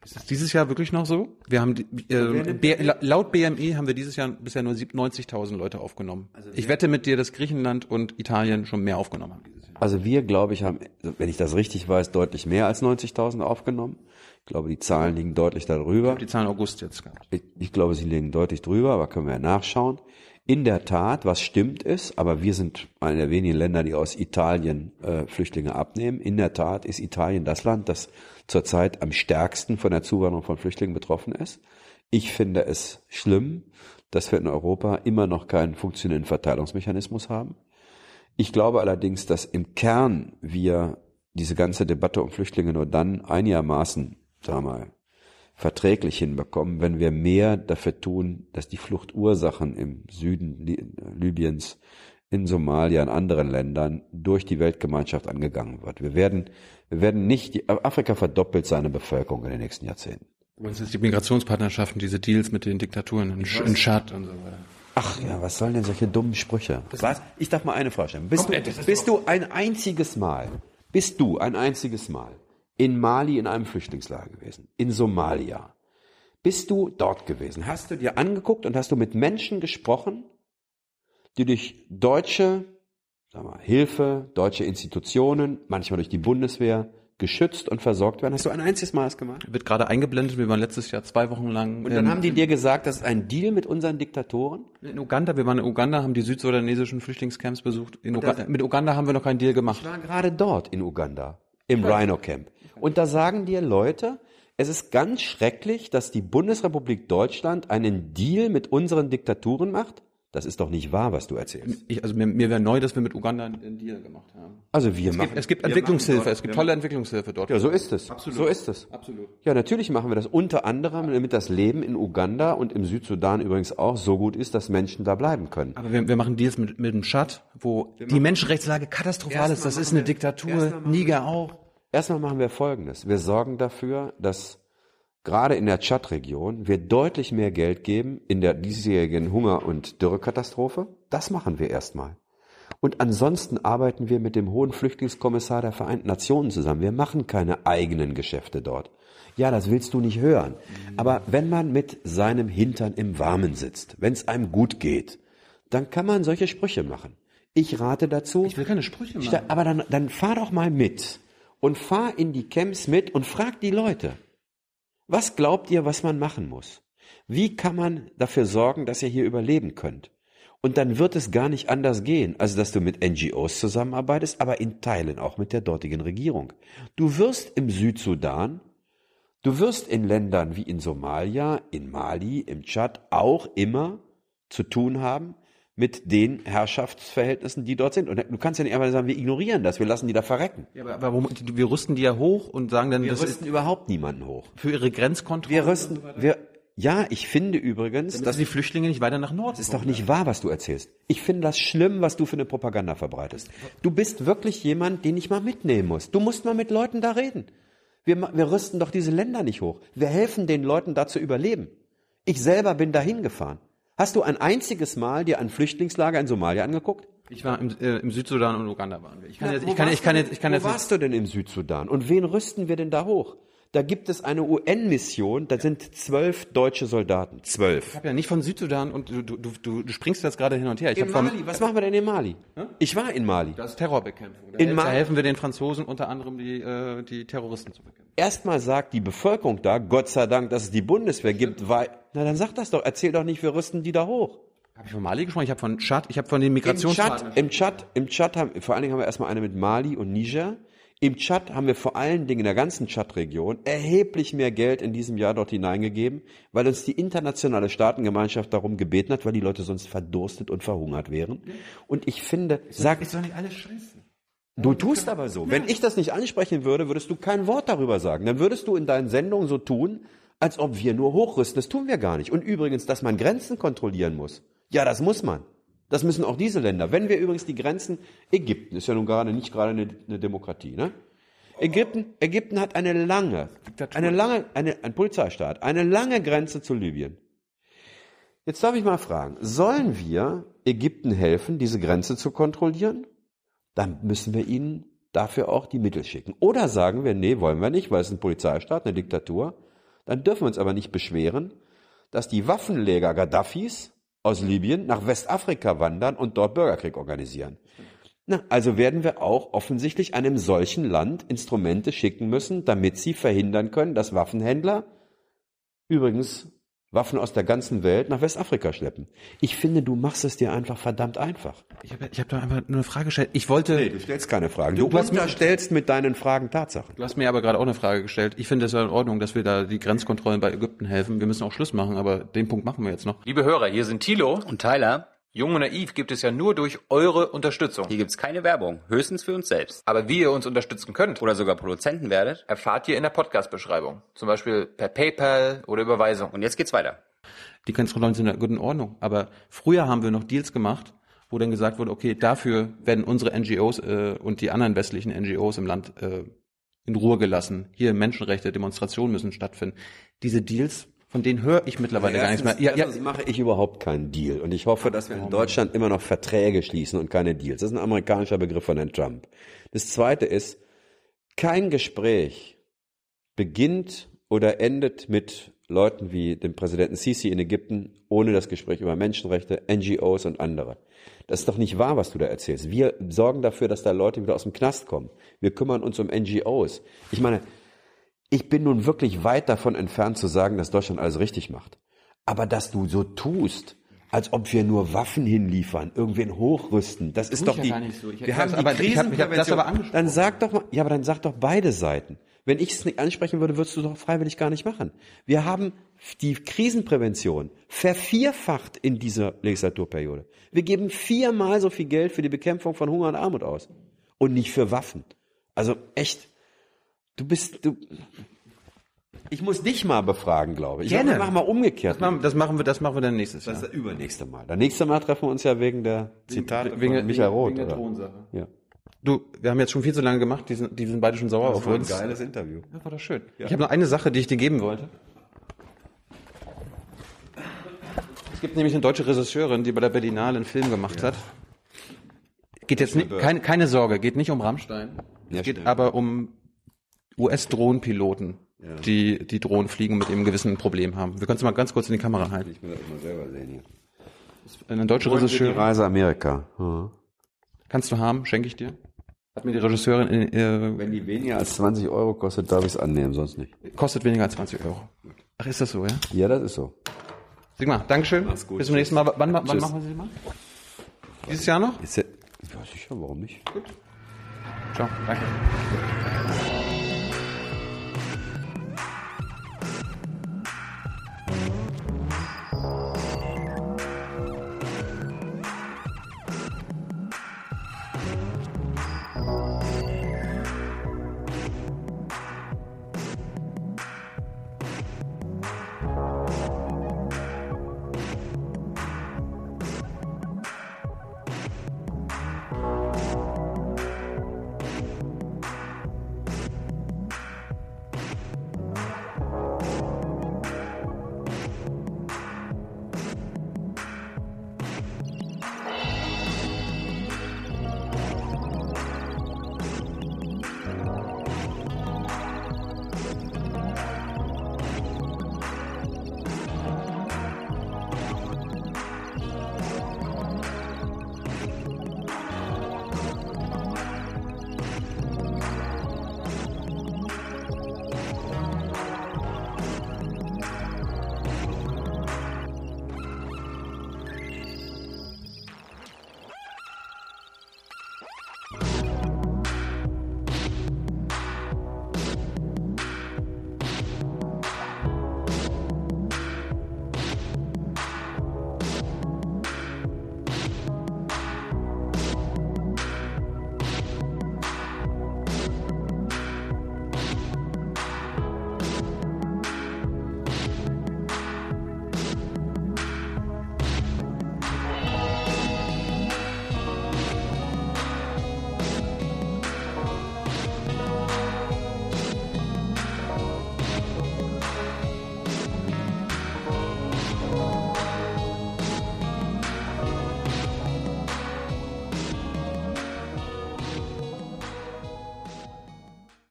Ist das dieses Jahr wirklich noch so? Wir haben die, äh, B, laut BMI haben wir dieses Jahr bisher nur 90.000 Leute aufgenommen. ich wette mit dir, dass Griechenland und Italien schon mehr aufgenommen haben dieses Jahr. Also wir, glaube ich, haben, wenn ich das richtig weiß, deutlich mehr als 90.000 aufgenommen. Ich glaube, die Zahlen liegen deutlich darüber. Die Zahlen August jetzt gehabt. Ich, ich glaube, sie liegen deutlich drüber, aber können wir ja nachschauen. In der Tat, was stimmt ist, aber wir sind eine der wenigen Länder, die aus Italien äh, Flüchtlinge abnehmen. In der Tat ist Italien das Land, das zurzeit am stärksten von der Zuwanderung von Flüchtlingen betroffen ist. Ich finde es schlimm, dass wir in Europa immer noch keinen funktionierenden Verteilungsmechanismus haben. Ich glaube allerdings, dass im Kern wir diese ganze Debatte um Flüchtlinge nur dann einigermaßen, sagen wir mal, verträglich hinbekommen, wenn wir mehr dafür tun, dass die Fluchtursachen im Süden Libyens, in Somalia, in anderen Ländern durch die Weltgemeinschaft angegangen wird. Wir werden, wir werden nicht, die, Afrika verdoppelt seine Bevölkerung in den nächsten Jahrzehnten. Meinst jetzt die Migrationspartnerschaften, diese Deals mit den Diktaturen in, in Tschad und so weiter. Ach ja, was sollen denn solche dummen Sprüche? Was? Ich darf mal eine Frage stellen. Bist, du, bist du ein einziges Mal, bist du ein einziges Mal in Mali in einem Flüchtlingslager gewesen, in Somalia? Bist du dort gewesen? Hast du dir angeguckt und hast du mit Menschen gesprochen, die durch deutsche sag mal, Hilfe, deutsche Institutionen, manchmal durch die Bundeswehr, geschützt und versorgt werden. Hast du ein einziges Mal das gemacht? Wird gerade eingeblendet, wir waren letztes Jahr zwei Wochen lang. Und dann ähm, haben die dir gesagt, das ist ein Deal mit unseren Diktatoren? In Uganda, wir waren in Uganda, haben die südsudanesischen Flüchtlingscamps besucht. Uganda, mit Uganda haben wir noch keinen Deal gemacht. Ich war gerade dort in Uganda, im Rhino Camp. Und da sagen dir Leute, es ist ganz schrecklich, dass die Bundesrepublik Deutschland einen Deal mit unseren Diktaturen macht das ist doch nicht wahr, was du erzählst. Ich, also mir, mir wäre neu, dass wir mit Uganda einen Deal gemacht haben. Also wir es machen. Gibt, es gibt Entwicklungshilfe, es gibt tolle Entwicklungshilfe dort. Ja, so ist es. Absolut. So ist es. Absolut. Ja, natürlich machen wir das unter anderem, damit das Leben in Uganda und im Südsudan übrigens auch so gut ist, dass Menschen da bleiben können. Aber wir, wir machen Deals mit, mit dem Tschad, wo wir die Menschenrechtslage katastrophal ist. Das ist eine Diktatur. Niger auch. Erstmal machen wir Folgendes. Wir sorgen dafür, dass gerade in der Tschad-Region wir deutlich mehr Geld geben in der diesjährigen Hunger- und Dürrekatastrophe. Das machen wir erstmal. Und ansonsten arbeiten wir mit dem hohen Flüchtlingskommissar der Vereinten Nationen zusammen. Wir machen keine eigenen Geschäfte dort. Ja, das willst du nicht hören. Aber wenn man mit seinem Hintern im Warmen sitzt, wenn es einem gut geht, dann kann man solche Sprüche machen. Ich rate dazu. Ich will keine Sprüche machen. Aber dann, dann fahr doch mal mit und fahr in die Camps mit und frag die Leute. Was glaubt ihr, was man machen muss? Wie kann man dafür sorgen, dass ihr hier überleben könnt? Und dann wird es gar nicht anders gehen, als dass du mit NGOs zusammenarbeitest, aber in Teilen auch mit der dortigen Regierung. Du wirst im Südsudan, du wirst in Ländern wie in Somalia, in Mali, im Tschad auch immer zu tun haben mit den Herrschaftsverhältnissen, die dort sind. Und du kannst ja nicht einfach sagen, wir ignorieren das, wir lassen die da verrecken. Ja, aber, aber wir rüsten die ja hoch und sagen dann, wir das rüsten überhaupt niemanden hoch. Für ihre Grenzkontrolle. Wir rüsten, so wir, ja, ich finde übrigens, Damit dass die Flüchtlinge nicht weiter nach Norden. Das ist doch nicht wahr, was du erzählst. Ich finde das schlimm, was du für eine Propaganda verbreitest. Du bist wirklich jemand, den ich mal mitnehmen muss. Du musst mal mit Leuten da reden. Wir, wir rüsten doch diese Länder nicht hoch. Wir helfen den Leuten da zu überleben. Ich selber bin dahin gefahren. Hast du ein einziges Mal dir ein Flüchtlingslager in Somalia angeguckt? Ich war im, äh, im Südsudan und Uganda waren wir. Ich kann ja, jetzt, ich kann, ich kann jetzt, ich kann jetzt. Wo warst du denn im Südsudan? Und wen rüsten wir denn da hoch? Da gibt es eine UN-Mission, da sind zwölf deutsche Soldaten. Zwölf. Ich habe ja nicht von Südsudan und du, du, du, du springst jetzt gerade hin und her. Ich in Mali, was machen wir denn in Mali? Hm? Ich war in Mali. Das ist Terrorbekämpfung. Da, in da helfen wir den Franzosen unter anderem, die, äh, die Terroristen zu bekämpfen. Erstmal sagt die Bevölkerung da, Gott sei Dank, dass es die Bundeswehr gibt, weil, na dann sag das doch, erzähl doch nicht, wir rüsten die da hoch. Habe ich von Mali gesprochen? Ich habe von Tschad, ich habe von den Migrationspartnern. Im Tschad, im Tschad haben, vor allen Dingen haben wir erstmal eine mit Mali und Niger. Im Tschad haben wir vor allen Dingen in der ganzen Tschad-Region erheblich mehr Geld in diesem Jahr dort hineingegeben, weil uns die internationale Staatengemeinschaft darum gebeten hat, weil die Leute sonst verdurstet und verhungert wären. Und ich finde, sag, ist doch nicht alles Scheiße. Du tust aber so. Wenn ich das nicht ansprechen würde, würdest du kein Wort darüber sagen. Dann würdest du in deinen Sendungen so tun, als ob wir nur hochrüsten. Das tun wir gar nicht. Und übrigens, dass man Grenzen kontrollieren muss. Ja, das muss man. Das müssen auch diese Länder. Wenn wir übrigens die Grenzen, Ägypten ist ja nun gerade nicht gerade eine, eine Demokratie, ne? Ägypten, Ägypten hat eine lange, Diktatur. eine lange, eine, ein Polizeistaat, eine lange Grenze zu Libyen. Jetzt darf ich mal fragen, sollen wir Ägypten helfen, diese Grenze zu kontrollieren? Dann müssen wir ihnen dafür auch die Mittel schicken. Oder sagen wir, nee, wollen wir nicht, weil es ein Polizeistaat, eine Diktatur. Dann dürfen wir uns aber nicht beschweren, dass die Waffenleger Gaddafis aus Libyen nach Westafrika wandern und dort Bürgerkrieg organisieren. Na, also werden wir auch offensichtlich einem solchen Land Instrumente schicken müssen, damit sie verhindern können, dass Waffenhändler, übrigens Waffen aus der ganzen Welt nach Westafrika schleppen. Ich finde, du machst es dir einfach verdammt einfach. Ich habe ich hab da einfach nur eine Frage gestellt. Ich wollte. Nee, du stellst keine Fragen. Du, du unterstellst mit deinen Fragen Tatsachen. Du hast mir aber gerade auch eine Frage gestellt. Ich finde es ja in Ordnung, dass wir da die Grenzkontrollen bei Ägypten helfen. Wir müssen auch Schluss machen, aber den Punkt machen wir jetzt noch. Liebe Hörer, hier sind Thilo. Und Tyler, Jung und Naiv gibt es ja nur durch eure Unterstützung. hier gibt's keine Werbung, höchstens für uns selbst. Aber wie ihr uns unterstützen könnt, Oder sogar Produzenten werdet. erfahrt ihr in der Podcast-Beschreibung. Zum Beispiel per PayPal oder Überweisung. Und jetzt geht's weiter. Die Grenzkontrollen sind gut in Ordnung. Aber früher haben wir noch Deals gemacht, wo dann gesagt wurde, okay, dafür werden unsere NGOs äh, und die anderen westlichen NGOs im Land äh, in Ruhe gelassen. Hier Menschenrechte, Demonstrationen müssen stattfinden. Diese Deals, von denen höre ich mittlerweile gar nichts mehr. Ja, ja, mache ich überhaupt keinen Deal. Und ich hoffe, dass wir in Deutschland immer noch Verträge schließen und keine Deals. Das ist ein amerikanischer Begriff von Herrn Trump. Das zweite ist, kein Gespräch beginnt oder endet mit Leuten wie dem Präsidenten Sisi in Ägypten ohne das Gespräch über Menschenrechte, NGOs und andere. Das ist doch nicht wahr, was du da erzählst. Wir sorgen dafür, dass da Leute wieder aus dem Knast kommen. Wir kümmern uns um NGOs. Ich meine, ich bin nun wirklich weit davon entfernt zu sagen, dass Deutschland alles richtig macht. Aber dass du so tust, als ob wir nur Waffen hinliefern, irgendwen hochrüsten, das ist ich doch ja die. so. Ich- wir haben die aber- hab- hab das Krisenprävention. aber angesprochen. Dann sag doch mal, ja, aber dann sag doch beide Seiten. Wenn ich es nicht ansprechen würde, würdest du doch freiwillig gar nicht machen. Wir haben die Krisenprävention vervierfacht in dieser Legislaturperiode. Wir geben viermal so viel Geld für die Bekämpfung von Hunger und Armut aus. Und nicht für Waffen. Also echt, du bist, du, ich muss dich mal befragen, glaube ich. Gerne. Ich mach mal umgekehrt. das, machen, das machen wir, das machen wir dann nächstes Jahr. Das ist das übernächste Mal. Das nächste Mal treffen wir uns ja wegen der Zitate Wegen- von Michael Roth. wegen der oder? Thronsache. Ja. Du, wir haben jetzt schon viel zu lange gemacht, die sind, die sind beide schon sauer auf uns. Interview. Ja, war das schön. Ich habe noch eine Sache, die ich dir geben wollte. Es gibt nämlich eine deutsche Regisseurin, die bei der Berlinale einen Film gemacht hat. Geht jetzt nicht, keine, keine Sorge, geht nicht um Rammstein. Ja, es geht stimmt. aber um US-Drohnenpiloten, die die Drohnen fliegen mit einem gewissen Problem haben. Wir können es mal ganz kurz in die Kamera halten. Ich will das mal selber sehen hier. Eine deutsche Die Regisseurin. Reise Amerika. Ja. Kannst du haben, schenke ich dir. Hat mir die Regisseurin, äh, Wenn die weniger als 20 Euro kostet, darf ich es annehmen, sonst nicht. kostet weniger als 20 Euro. Ach, ist das so, ja? Ja, das ist so. Sigmar, Dankeschön. Mach's gut. Bis zum nächsten Mal. Wann, wann machen wir sie mal? Dieses Jahr noch? Ist ja, ja, sicher, warum nicht? Ciao. Danke.